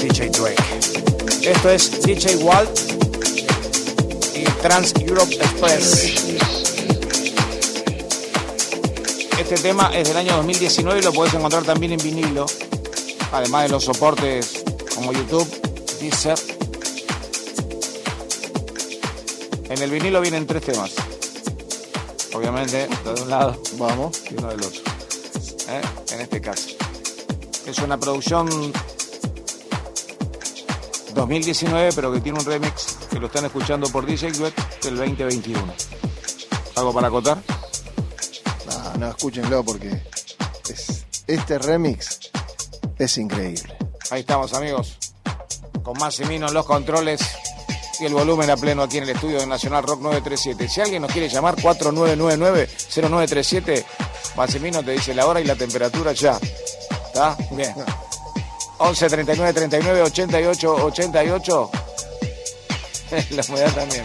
DJ Drake. Esto es DJ Walt y Trans Europe Express. Este tema es del año 2019 y lo puedes encontrar también en vinilo, además de los soportes como YouTube, Deezer. En el vinilo vienen tres temas. Obviamente, de un lado Vamos. y uno del otro. ¿eh? En este caso. Es una producción 2019, pero que tiene un remix que lo están escuchando por DJ Duet del 2021. ¿Algo para acotar? No, no, escúchenlo porque es- este remix es increíble. Ahí estamos, amigos. Con Massimino en los controles y el volumen a pleno aquí en el estudio de Nacional Rock 937. Si alguien nos quiere llamar, 4999-0937, Massimino te dice la hora y la temperatura ya. Bien. 11 39 39 88 88. la humedad también.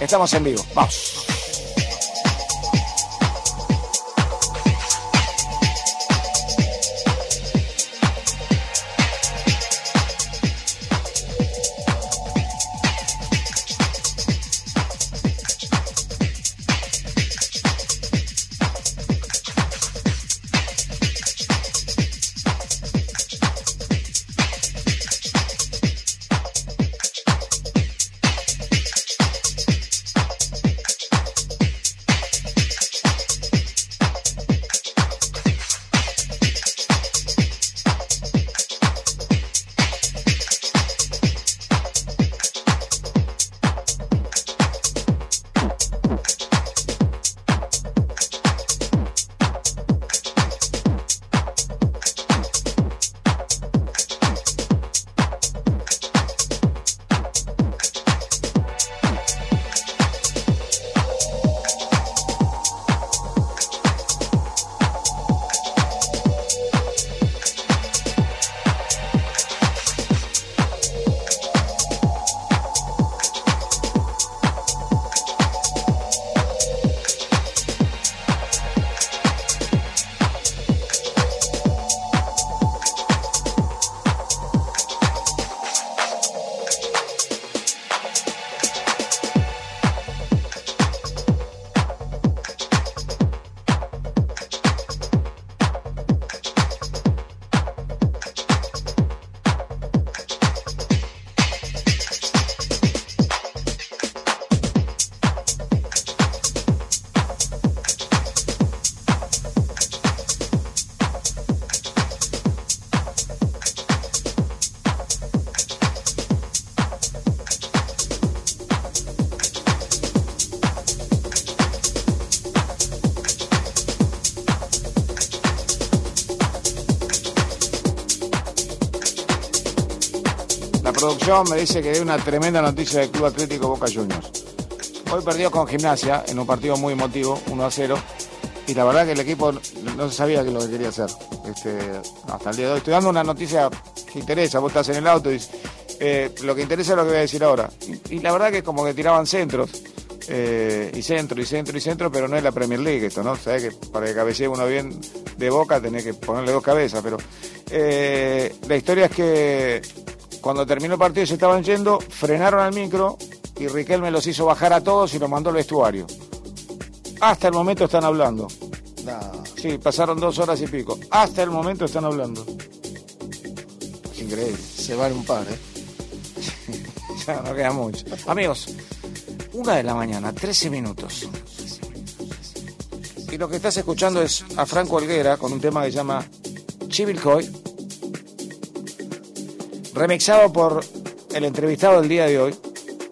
Estamos en vivo. Vamos. Producción me dice que hay una tremenda noticia del Club Atlético Boca Juniors. Hoy perdió con Gimnasia en un partido muy emotivo, 1 a 0. Y la verdad que el equipo no se sabía qué es lo que quería hacer este, hasta el día de hoy. Estoy dando una noticia que interesa. Vos estás en el auto y eh, lo que interesa es lo que voy a decir ahora. Y, la verdad que es como que tiraban centros. eh, y centro, y centro, y centro, pero no es la Premier League esto, ¿no? Sabes que para que cabecee uno bien de boca tenés que ponerle dos cabezas, pero eh, la historia es que cuando terminó el partido y se estaban yendo, frenaron al micro y Riquelme los hizo bajar a todos y los mandó al vestuario. Hasta el momento están hablando. No, Sí, pasaron dos horas y pico. Hasta el momento están hablando. Increíble. se van un par, ¿eh? (laughs) Ya no queda mucho. Amigos, una de la mañana, 13 minutos. Y lo que estás escuchando es a Franco Alguera con un tema que se llama Chivilcoy, remixado por el entrevistado del día de hoy,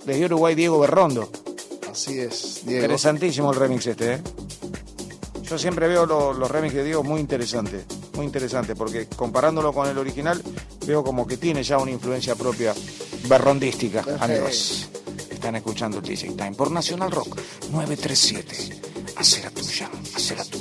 desde Uruguay, Diego Berrondo. Así es, Diego. Interesantísimo el remix este, ¿eh? Yo siempre veo lo- los remix de Diego muy interesantes, muy interesantes, porque comparándolo con el original, veo como que tiene ya una influencia propia berrondística, Perfecto. amigos. Están escuchando DJ Time por Nacional Rock 937. Hacer la tuya, hacer la tuya,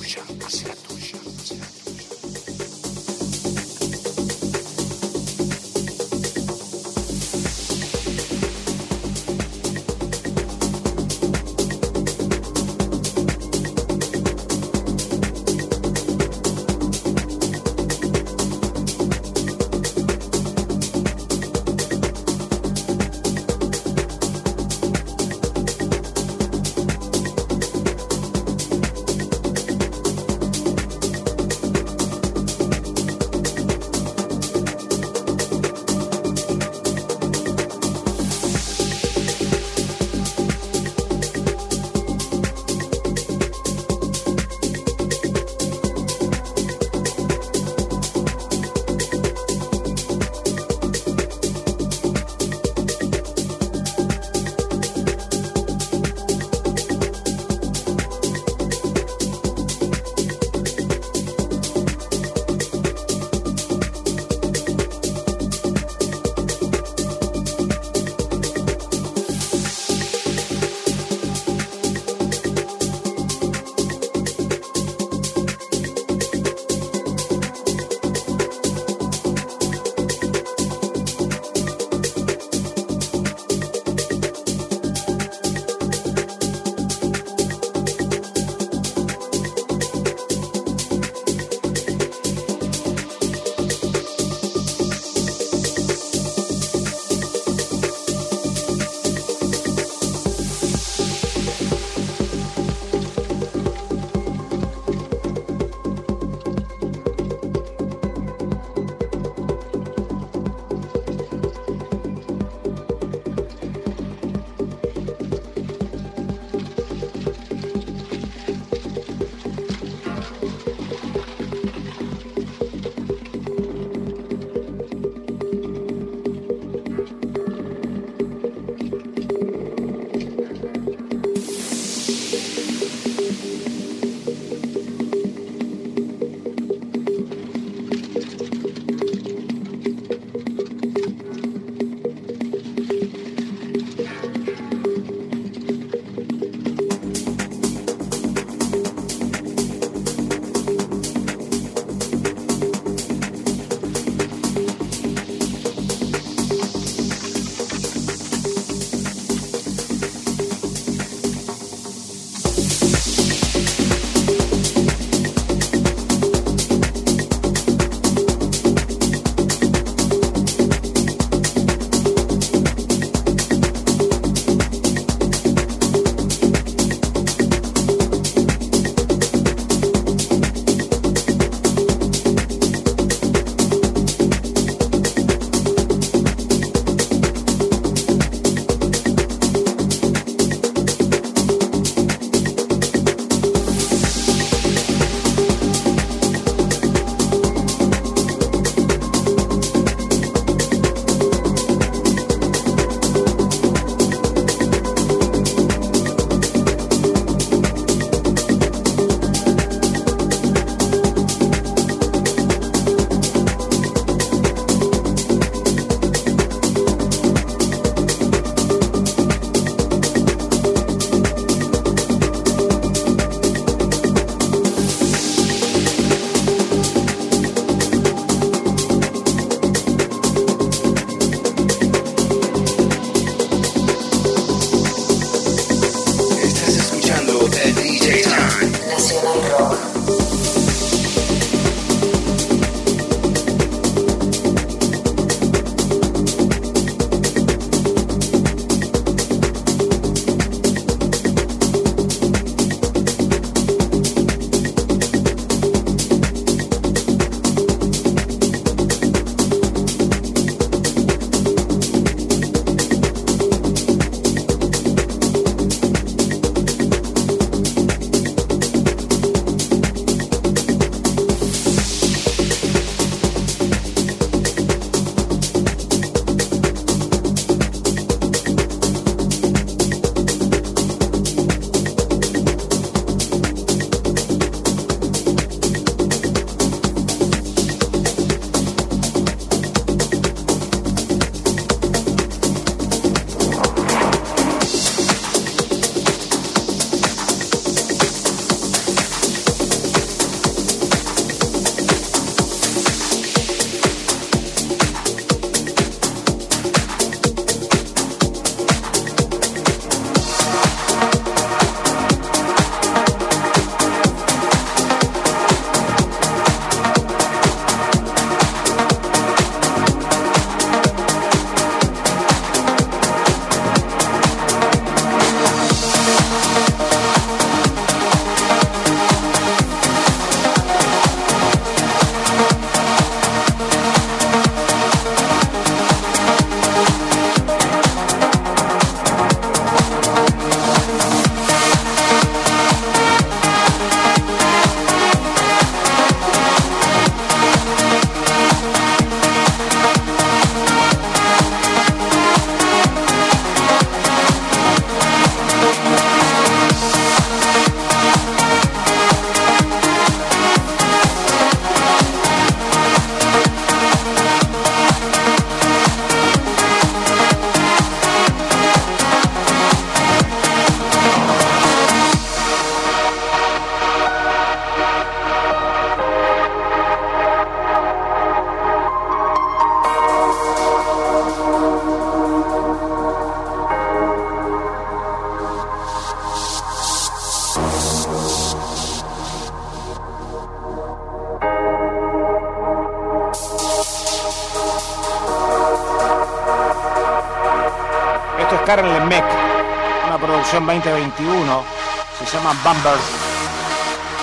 Bumpers.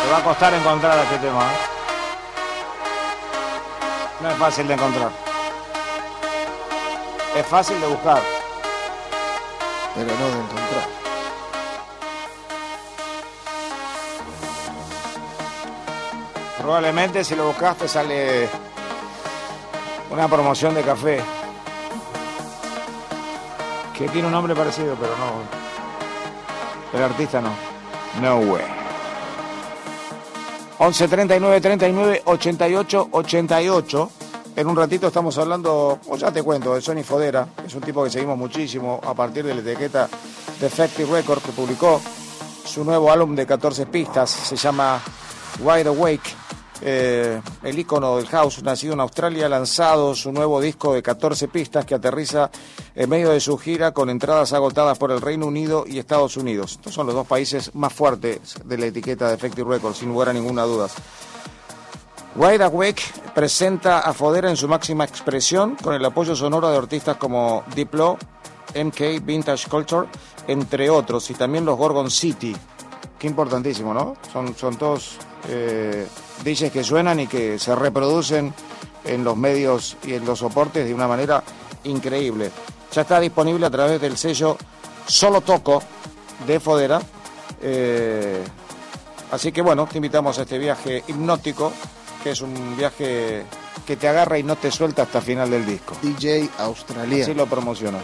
Te va a costar encontrar este tema. ¿eh? No es fácil de encontrar. Es fácil de buscar. Pero no de encontrar. Probablemente si lo buscaste sale una promoción de café. Que tiene un nombre parecido, pero no. El artista no. No way. 11 39 39 88 88. En un ratito estamos hablando, o ya te cuento, de Sony Fodera. Es un tipo que seguimos muchísimo a partir de la etiqueta Defective Record que publicó su nuevo álbum de 14 pistas. Se llama Wide Awake. Eh, el ícono del house, nacido en Australia, ha lanzado su nuevo disco de 14 pistas que aterriza en medio de su gira con entradas agotadas por el Reino Unido y Estados Unidos. Estos son los dos países más fuertes de la etiqueta de Effective Records, sin lugar a ninguna duda. Wide Awake presenta a Fodera en su máxima expresión con el apoyo sonoro de artistas como Diplo, MK, Vintage Culture, entre otros, y también los Gorgon City. Qué importantísimo, ¿no? Son, son todos eh, DJs que suenan y que se reproducen en los medios y en los soportes de una manera increíble. Ya está disponible a través del sello Solo Toco de Fodera. Eh, así que bueno, te invitamos a este viaje hipnótico, que es un viaje que te agarra y no te suelta hasta el final del disco. DJ australiano. Así lo promociona.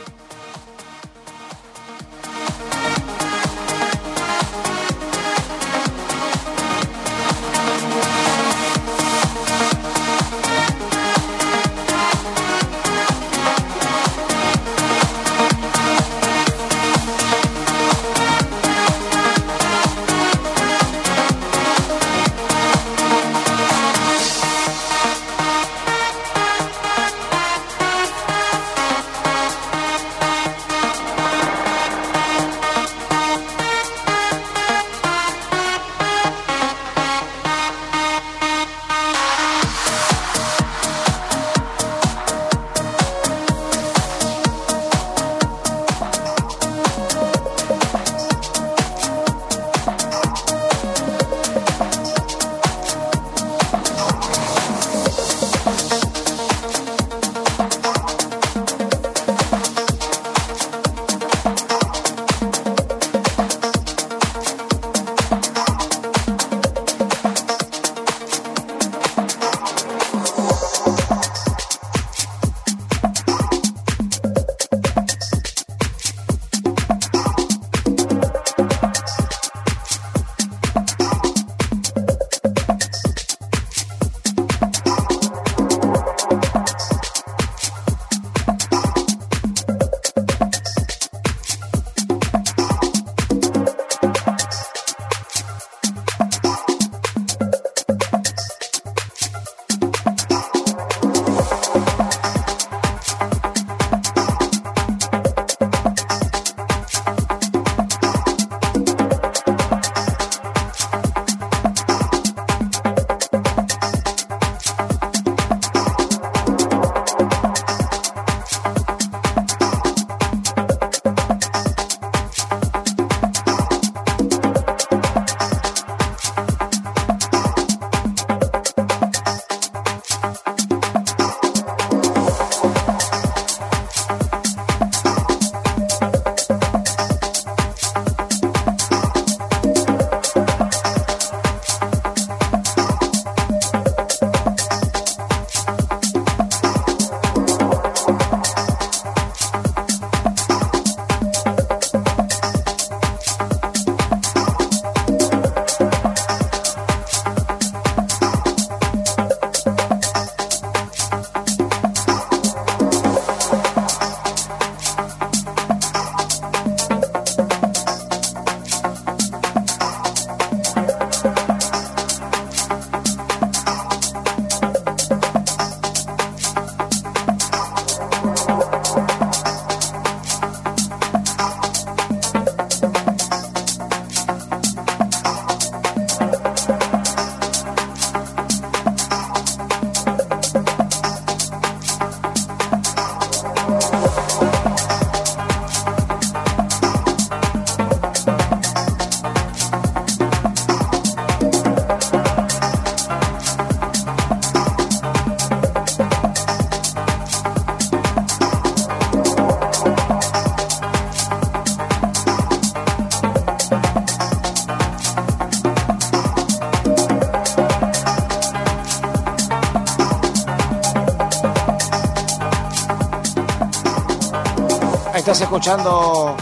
Escuchando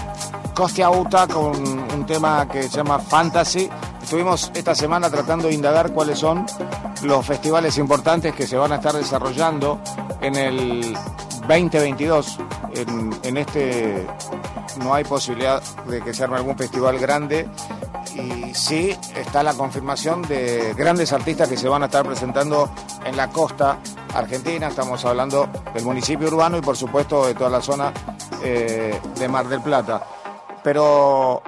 Costia Uta con un tema que se llama Fantasy. Estuvimos esta semana tratando de indagar cuáles son los festivales importantes que se van a estar desarrollando en el 2022. En, en este no hay posibilidad de que se arme algún festival grande y sí está la confirmación de grandes artistas que se van a estar presentando en la costa argentina. Estamos hablando del municipio urbano y por supuesto de toda la zona eh, de Mar del Plata. Pero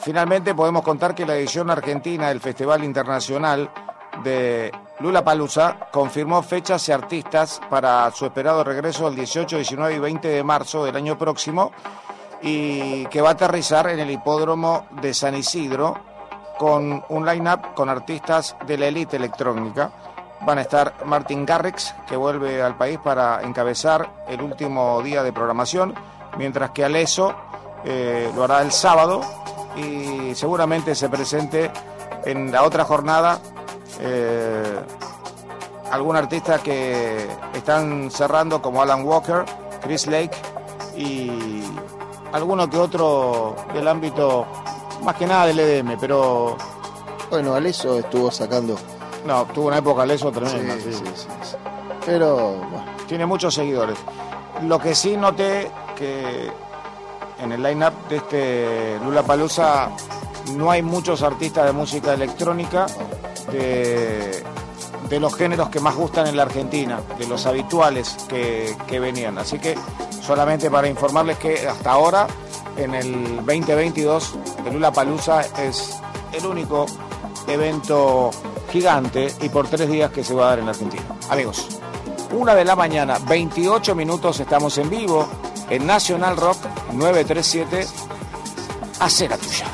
finalmente podemos contar que la edición argentina del Festival Internacional de Lula Palusa confirmó fechas y artistas para su esperado regreso el 18, 19 y 20 de marzo del año próximo y que va a aterrizar en el hipódromo de San Isidro con un line-up con artistas de la élite electrónica. Van a estar Martin Garrix, que vuelve al país para encabezar el último día de programación, mientras que Aleso eh, lo hará el sábado y seguramente se presente en la otra jornada eh, algún artista que están cerrando como Alan Walker, Chris Lake y alguno que otro del ámbito más que nada del EDM, pero Bueno, Aleso estuvo sacando. no, tuvo una época leso tremenda. Sí, sí. sí, sí, sí. Pero, bueno, Tiene muchos seguidores. Lo que sí noté que en el line-up de este Lula Palusa no hay muchos artistas de música electrónica de, los géneros que más gustan en la Argentina, de los habituales que, que venían. Así que solamente para informarles que hasta ahora, en el 2022, el Lula Palusa es el único evento gigante y por tres días que se va a dar en Argentina. Amigos, una de la mañana, 28 minutos, estamos en vivo en National Rock 937. Hacer la tuya.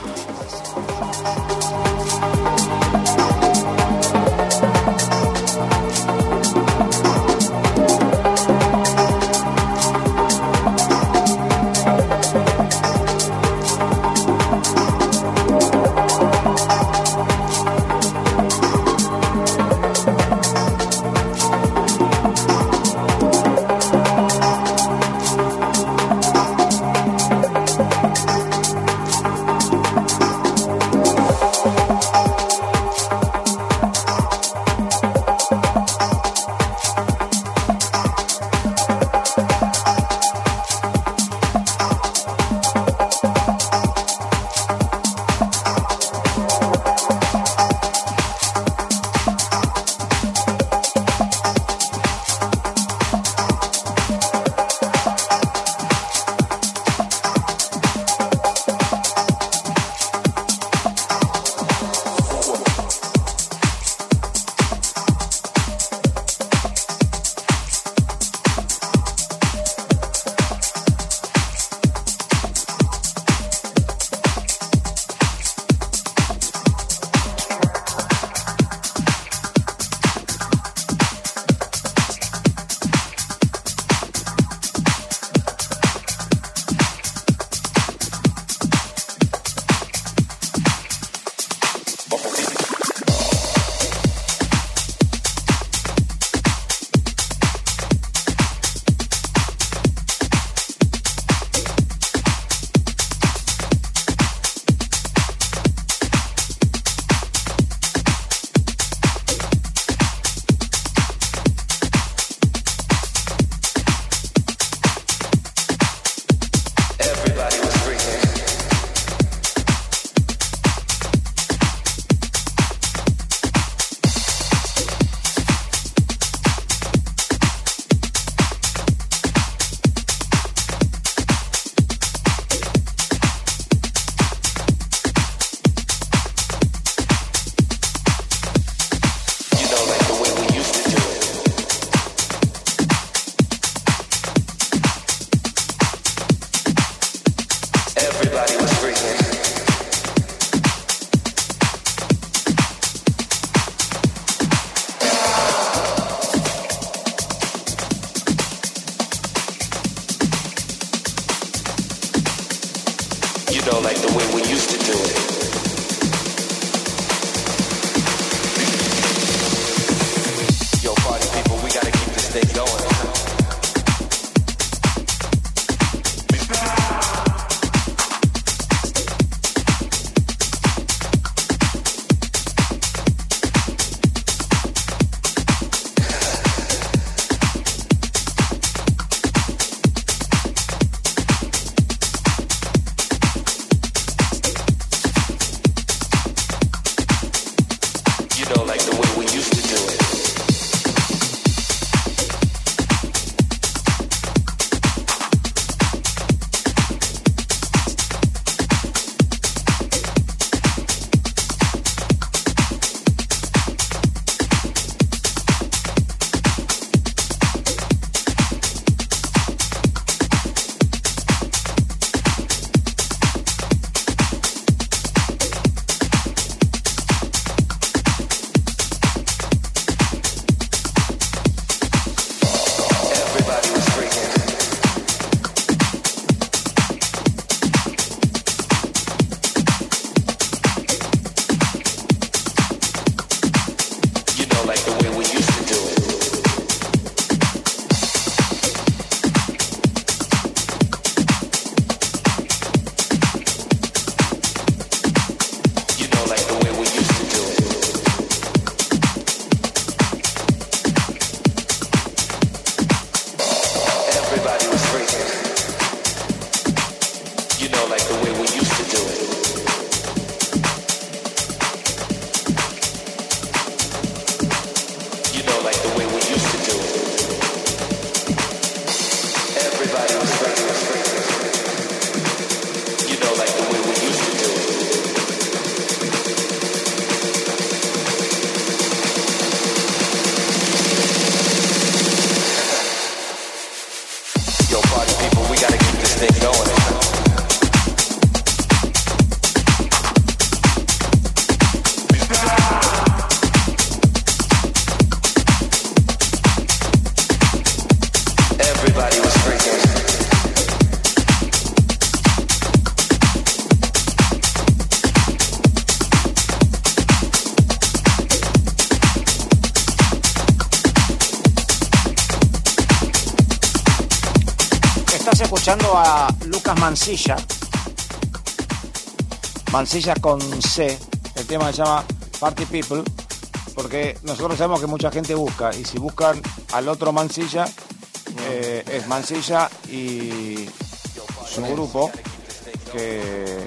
Lucas Mancilla. Mancilla con C. El tema se llama Party People. Porque nosotros sabemos que mucha gente busca. Y si buscan al otro Mancilla, eh, es Mancilla y su grupo. Que.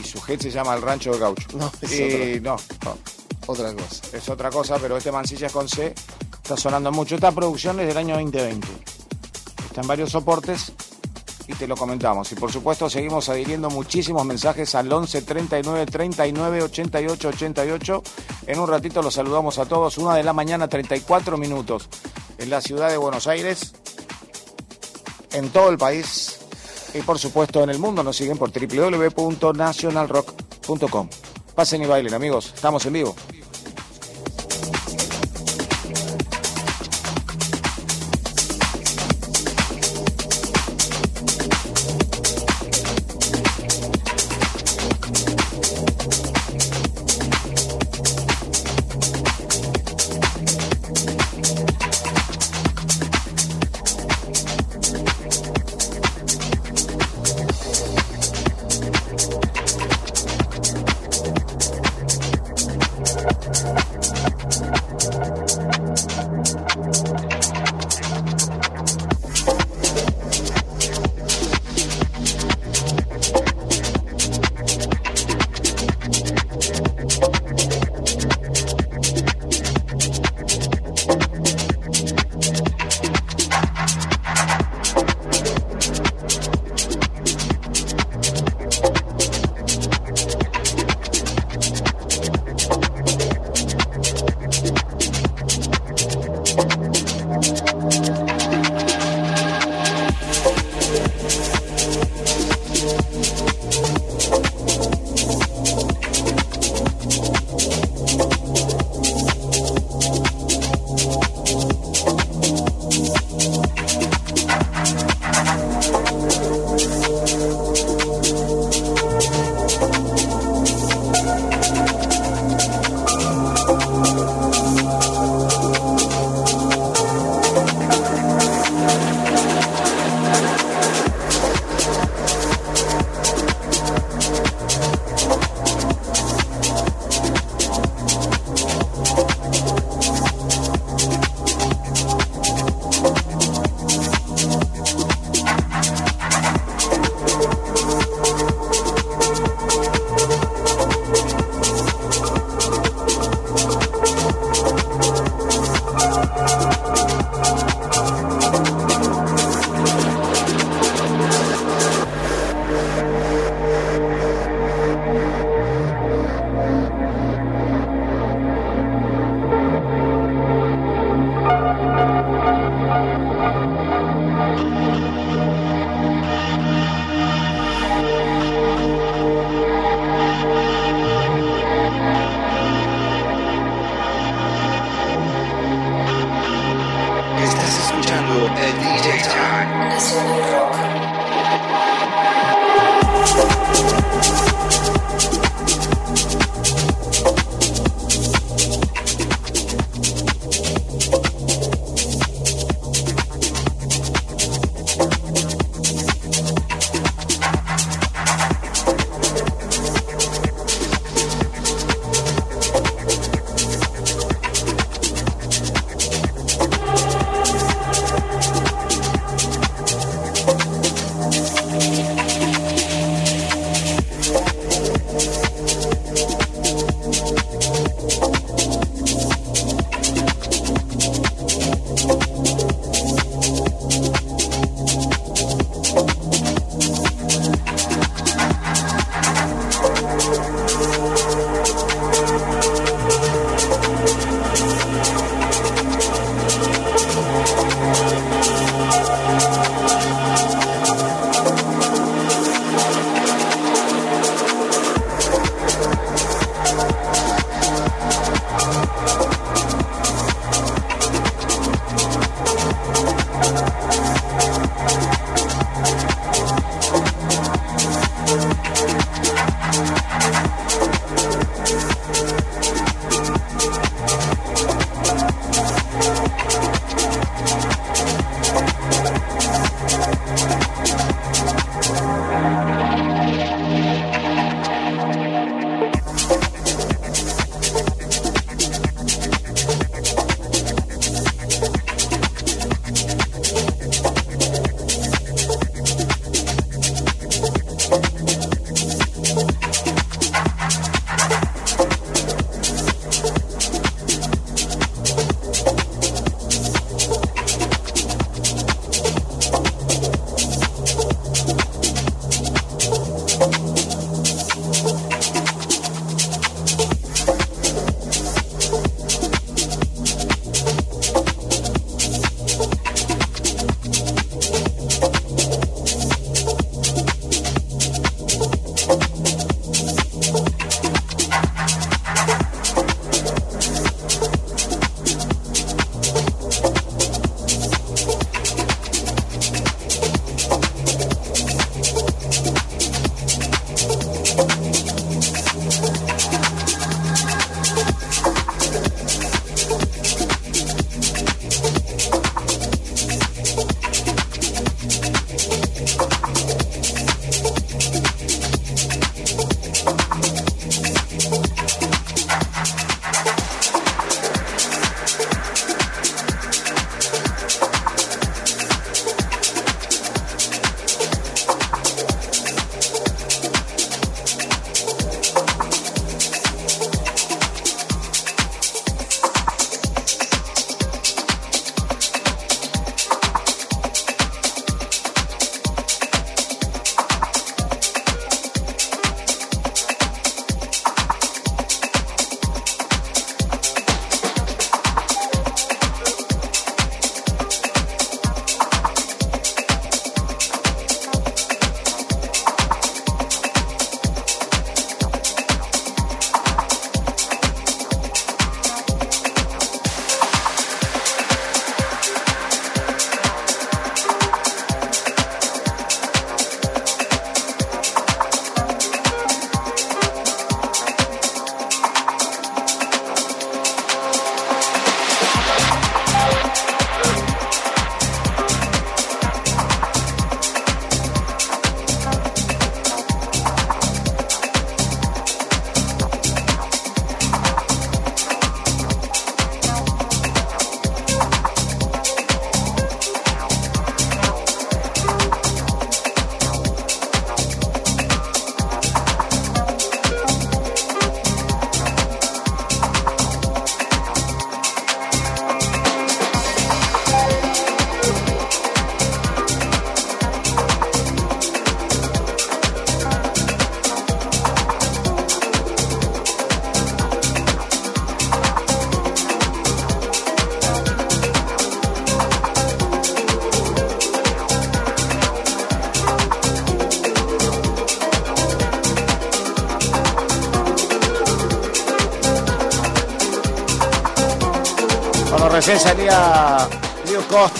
Y su gente se llama El Rancho del Gaucho. No, es y no, no, Otra cosa. es otra cosa, pero este Mancilla es con C. Está sonando mucho. Esta producción es del año 2020. Está en varios soportes lo comentamos. Y por supuesto seguimos adhiriendo muchísimos mensajes al 11 39 39 88 88. En un ratito los saludamos a todos. Una de la mañana, 34 minutos en la ciudad de Buenos Aires, en todo el país y por supuesto en el mundo. Nos siguen por www.nationalrock.com. Pasen y bailen, amigos. Estamos en vivo.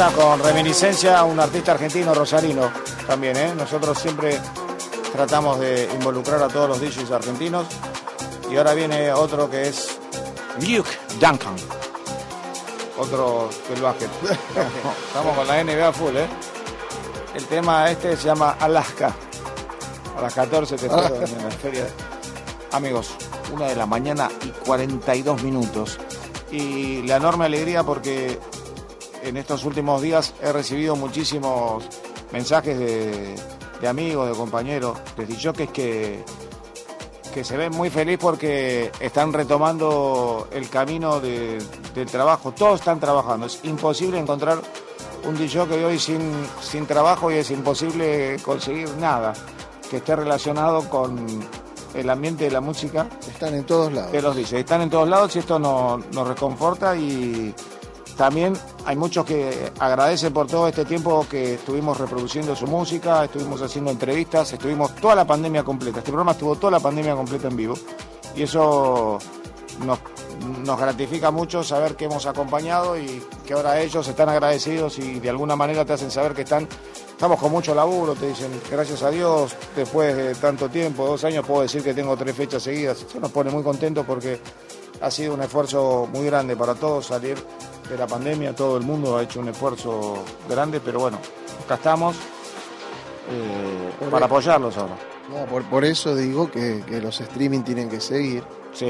Con reminiscencia, un artista argentino rosarino también, ¿eh? Nosotros siempre tratamos de involucrar a todos los DJs argentinos. Y ahora viene otro que es Luke Duncan. Otro del básquet. (laughs) Estamos con la NBA full, ¿eh? El tema este se llama Alaska. A las 14 te espero en la feria. (laughs) Amigos, una de la mañana y 42 minutos. Y la enorme alegría porque en estos últimos días he recibido muchísimos mensajes de, de amigos, de compañeros, de DJs que, que se ven muy felices porque están retomando el camino de- del trabajo. Todos están trabajando. Es imposible encontrar un que hoy sin, sin trabajo y es imposible conseguir nada que esté relacionado con el ambiente de la música Están en todos lados. de los DJs. Están en todos lados y esto nos, nos reconforta y también hay muchos que agradecen por todo este tiempo que estuvimos reproduciendo su música, estuvimos haciendo entrevistas, estuvimos toda la pandemia completa. Este programa estuvo toda la pandemia completa en vivo y eso nos, nos gratifica mucho saber que hemos acompañado y que ahora ellos están agradecidos y de alguna manera te hacen saber que están estamos con mucho laburo, te dicen gracias a Dios, después de tanto tiempo, dos años, puedo decir que tengo tres fechas seguidas. Eso nos pone muy contentos porque ha sido un esfuerzo muy grande para todos salir de la pandemia, todo el mundo ha hecho un esfuerzo grande, pero bueno, acá estamos eh, para el- apoyarlos ahora. No, por, por eso digo que, que los streaming tienen que seguir. Sí,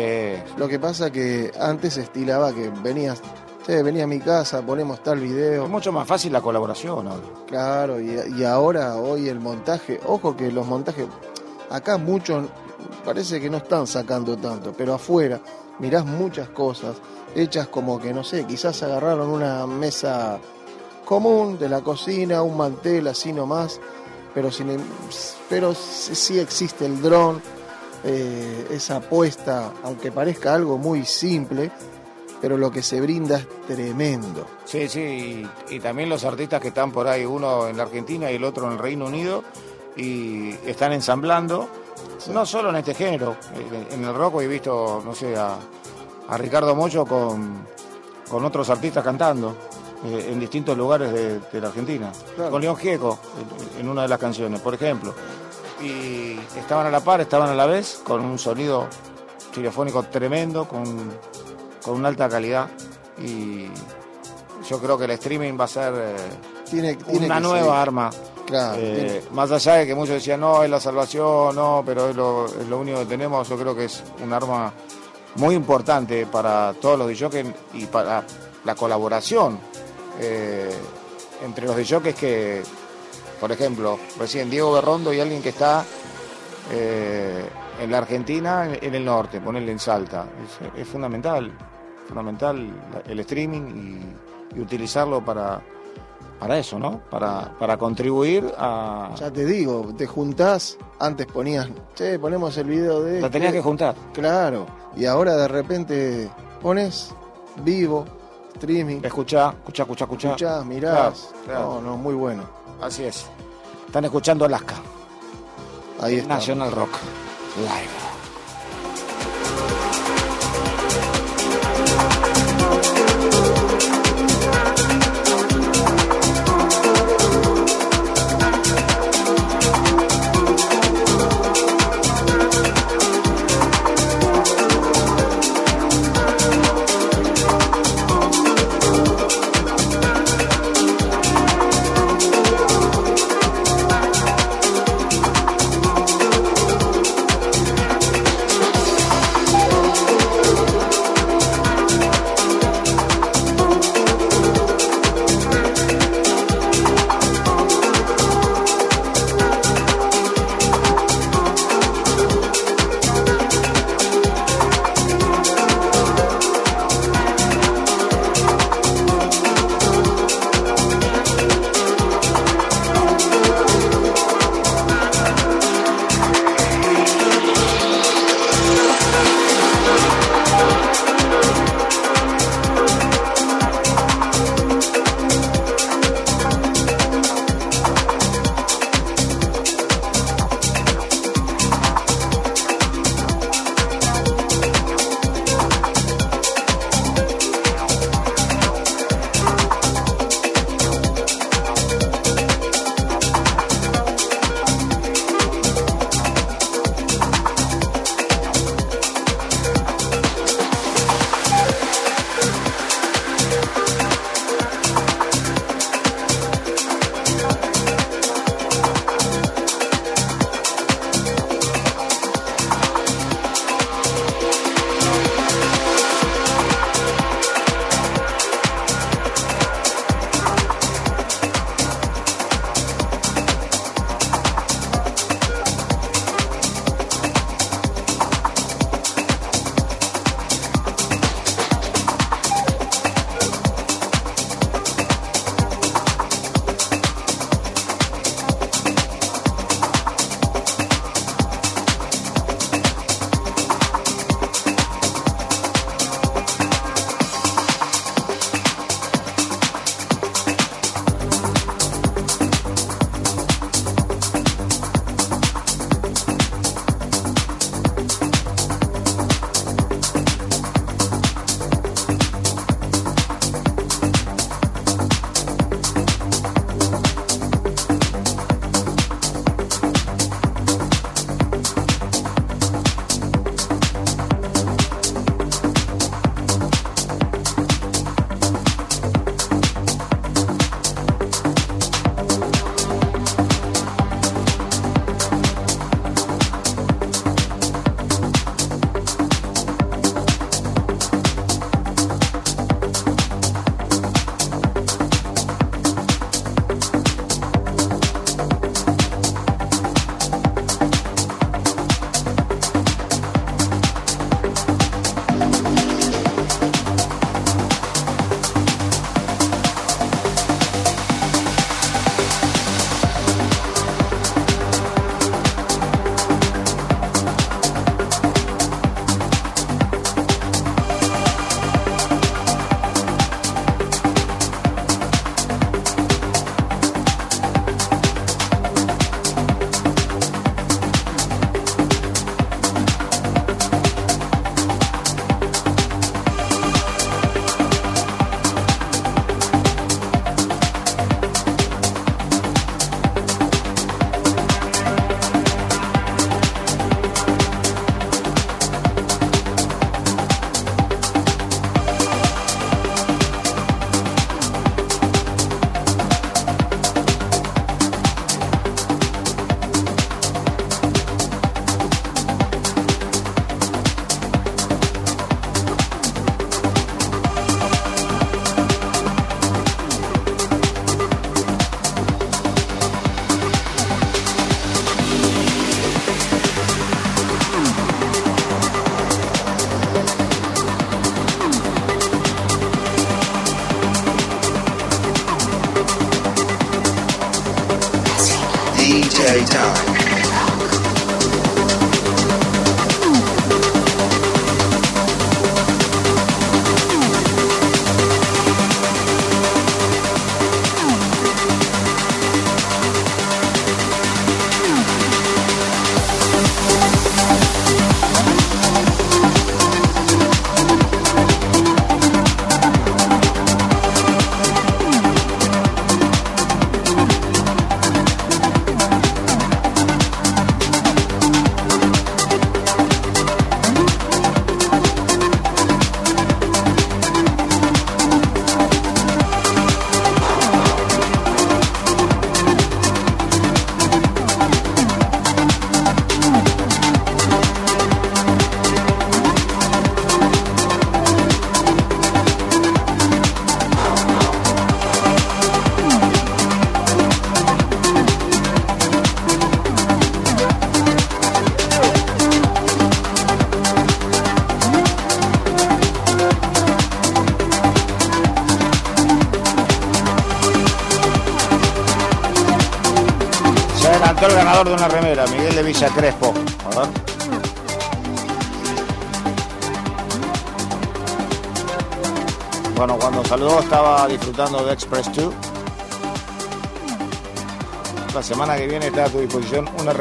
Lo que pasa que antes se estilaba que venías, che, venía a mi casa, ponemos tal video. es mucho más fácil la colaboración ahora. Claro, y, y ahora, hoy el montaje, ojo que los montajes, acá muchos parece que no están sacando tanto, pero afuera mirás muchas cosas hechas como que, no sé, quizás agarraron una mesa común de la cocina, un mantel así nomás, pero, sin, pero sí existe el dron, eh, esa apuesta, aunque parezca algo muy simple, pero lo que se brinda es tremendo. Sí, sí, y también los artistas que están por ahí, uno en la Argentina y el otro en el Reino Unido, y están ensamblando, no solo en este género, eh, en el rock he visto, no sé, a, a Ricardo Mollo con, con otros artistas cantando eh, en distintos lugares de, de la Argentina. Claro. Con León Gieco en, en una de las canciones, por ejemplo. y estaban a la par, estaban a la vez, con un sonido stereofónico tremendo, con, con una alta calidad. Y yo creo que el streaming va a ser eh, Tiene, tiene una nueva arma. Claro, Eh, más allá de que muchos decían, no, es la salvación, no, pero es lo, es lo único que tenemos, yo creo que es un arma muy importante para todos los DJs y para la colaboración eh, entre los DJs que, por ejemplo, recién Diego Berrondo y alguien que está eh, en la Argentina, en, el norte, ponerle en Salta. Es, es fundamental, fundamental el streaming y, y utilizarlo para, para eso, ¿no? Para, para contribuir a... Ya te digo, te juntás, antes ponías, che, ponemos el video de... La tenías este". que juntar. Claro, y ahora de repente pones vivo, streaming, Escuchá, escuchá, escuchá, escuchá. escuchás, mirás. Claro, claro. No, no, muy bueno. Así es. Están escuchando Alaska. Ahí está. National Rock Live.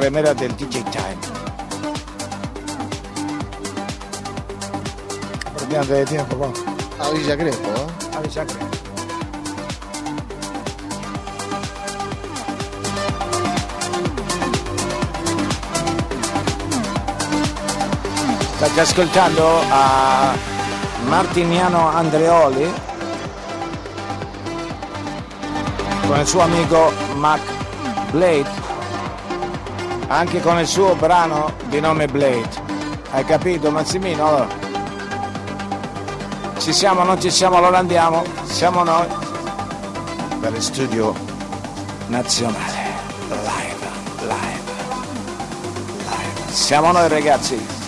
Remera del DJ Time. Porque antes de tiempo, vamos. A Villa Crespo, ¿eh? A Villa Crespo. State ascoltando a Martiniano Andreoli con il suo amico Mac Blade, anche con il suo brano di nome Blade. Hai capito Massimino? Allora, ci siamo, non ci siamo, allora andiamo, siamo noi per il studio nazionale. Live, live, live. Siamo noi ragazzi.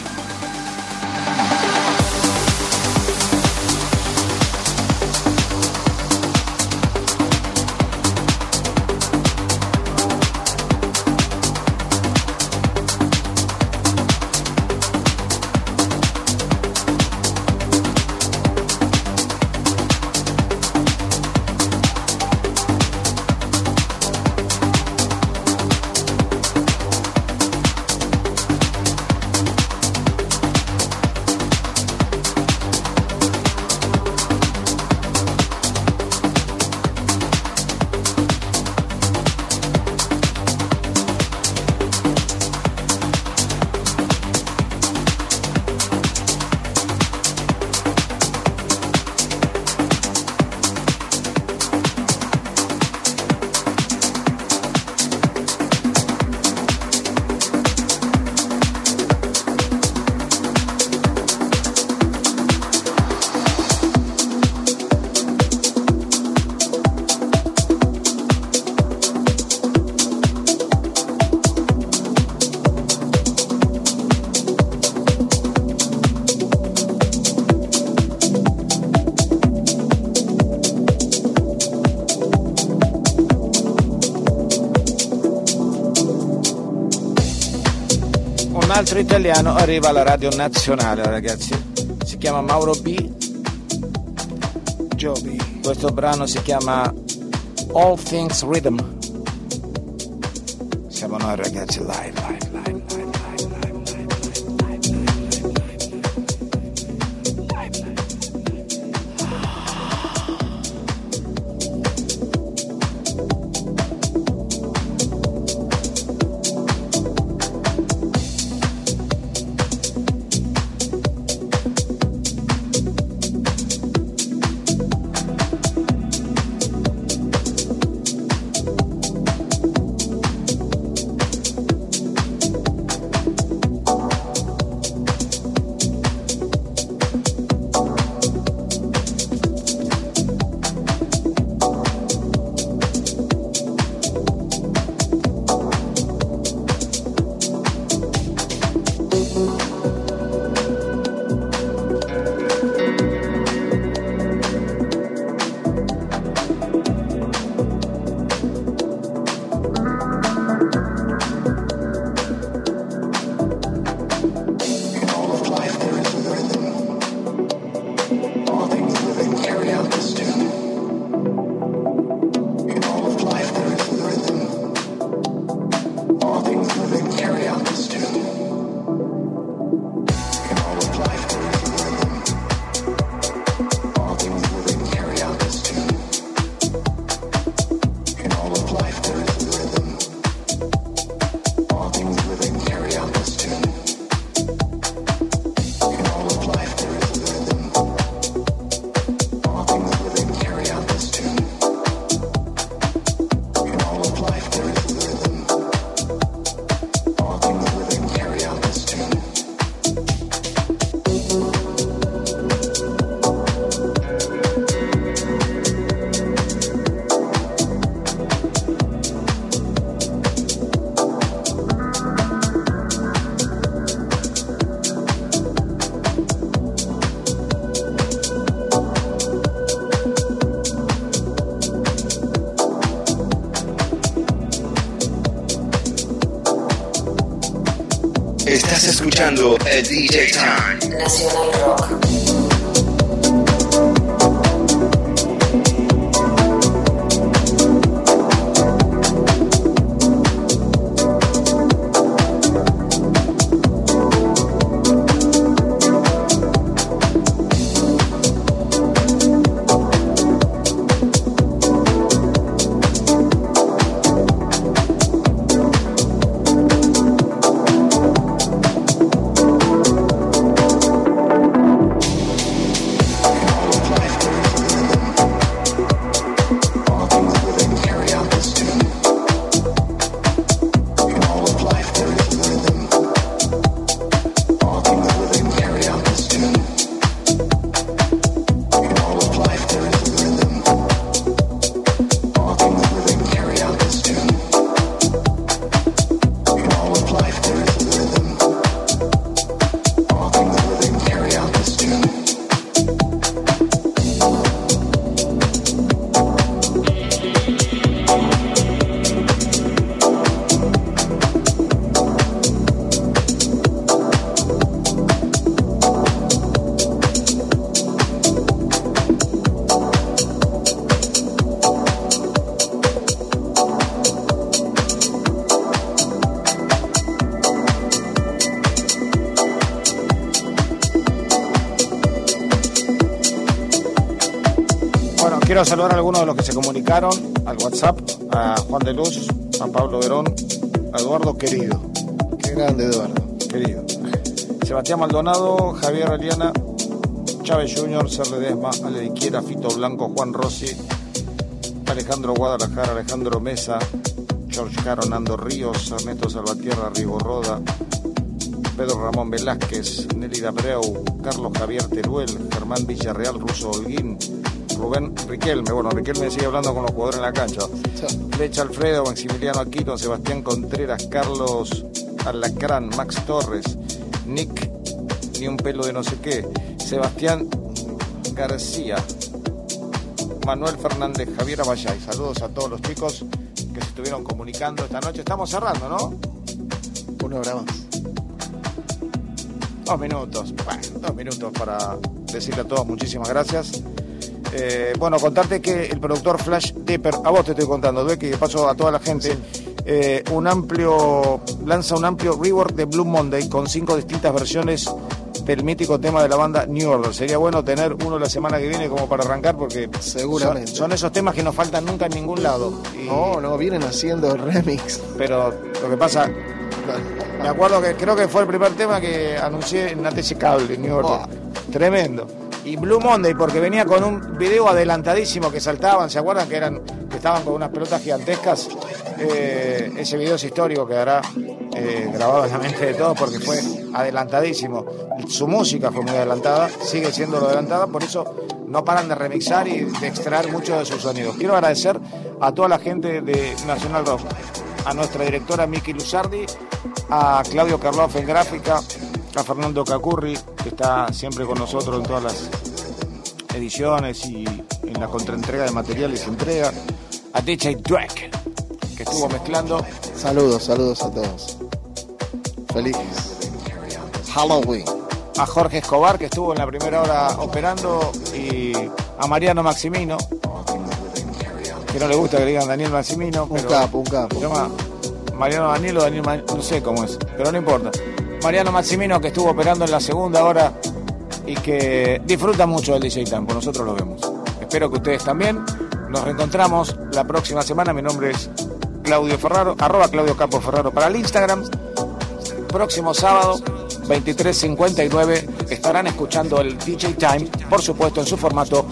Italiano arriva alla radio nazionale, ragazzi. Si chiama Mauro B. Joby. Questo brano si chiama All Things Rhythm. DJ Time. Nacional Rock. Quiero saludar a algunos de los que se comunicaron al WhatsApp, a Juan de Luz, a Pablo Verón, a Eduardo Querido. Qué grande, Eduardo. Querido. Sebastián Maldonado, Javier Aliana, Chávez Jr., Ser Ledesma, Ale Iquiera, Fito Blanco, Juan Rossi, Alejandro Guadalajara, Alejandro Mesa, George Caro, Nando Ríos, Ernesto Salvatierra, Rigo Roda, Pedro Ramón Velázquez, Nelly Dabreu, Carlos Javier Teruel, Germán Villarreal, Ruso Holguín, Rubén Riquelme, bueno, Riquelme sigue hablando con los jugadores en la cancha. Flecha Alfredo, Maximiliano Aquino, Sebastián Contreras, Carlos Alacrán, Max Torres, Nick, ni un pelo de no sé qué, Sebastián García, Manuel Fernández, Javier Abayay. Saludos a todos los chicos que se estuvieron comunicando esta noche. Estamos cerrando, ¿no? Una hora más. Dos minutos, bueno, dos minutos para decirle a todos muchísimas gracias. Eh, bueno, contarte que el productor Flash Dipper, a vos te estoy contando, Dueque, y de paso a toda la gente, eh, un amplio, lanza un amplio rework de Blue Monday con cinco distintas versiones del mítico tema de la banda New Order. Sería bueno tener uno la semana que viene como para arrancar porque Seguramente. Son, son esos temas que no faltan nunca en ningún lado. Y- No, no, vienen haciendo remix. Pero lo que pasa, me acuerdo que creo que fue el primer tema que anuncié en ATC Cable, New Orleans. Tremendo. Y Blue Monday, porque venía con un video adelantadísimo que saltaban, ¿se acuerdan? Que eran que estaban con unas pelotas gigantescas. Eh, ese video es histórico, quedará eh, grabado en la mente de todos porque fue adelantadísimo. Su música fue muy adelantada, sigue siendo adelantada, por eso no paran de remixar y de extraer mucho de sus sonidos. Quiero agradecer a toda la gente de Nacional Rock, a nuestra directora Miki Luzardi, a Claudio Carloff en gráfica, a Fernando Cacurri, que está siempre con nosotros en todas las ediciones y en la contraentrega de materiales y entrega, a DJ Dweck, que estuvo mezclando, Saludos, saludos a todos. Feliz Halloween. a Jorge Escobar, que estuvo en la primera hora operando, y a Mariano Maximino, que no le gusta que le digan Daniel Maximino, Un pero capo, un capo. se llama Mariano Daniel o Daniel, Ma- no sé cómo es, pero no importa. Mariano Maximino, que estuvo operando en la segunda hora y que disfruta mucho del DJ Time, por nosotros lo vemos. Espero que ustedes también. Nos reencontramos la próxima semana. Mi nombre es Claudio Ferraro, Claudio Campo Ferraro para el Instagram. Próximo sábado, 23.59, estarán escuchando el DJ Time, por supuesto en su formato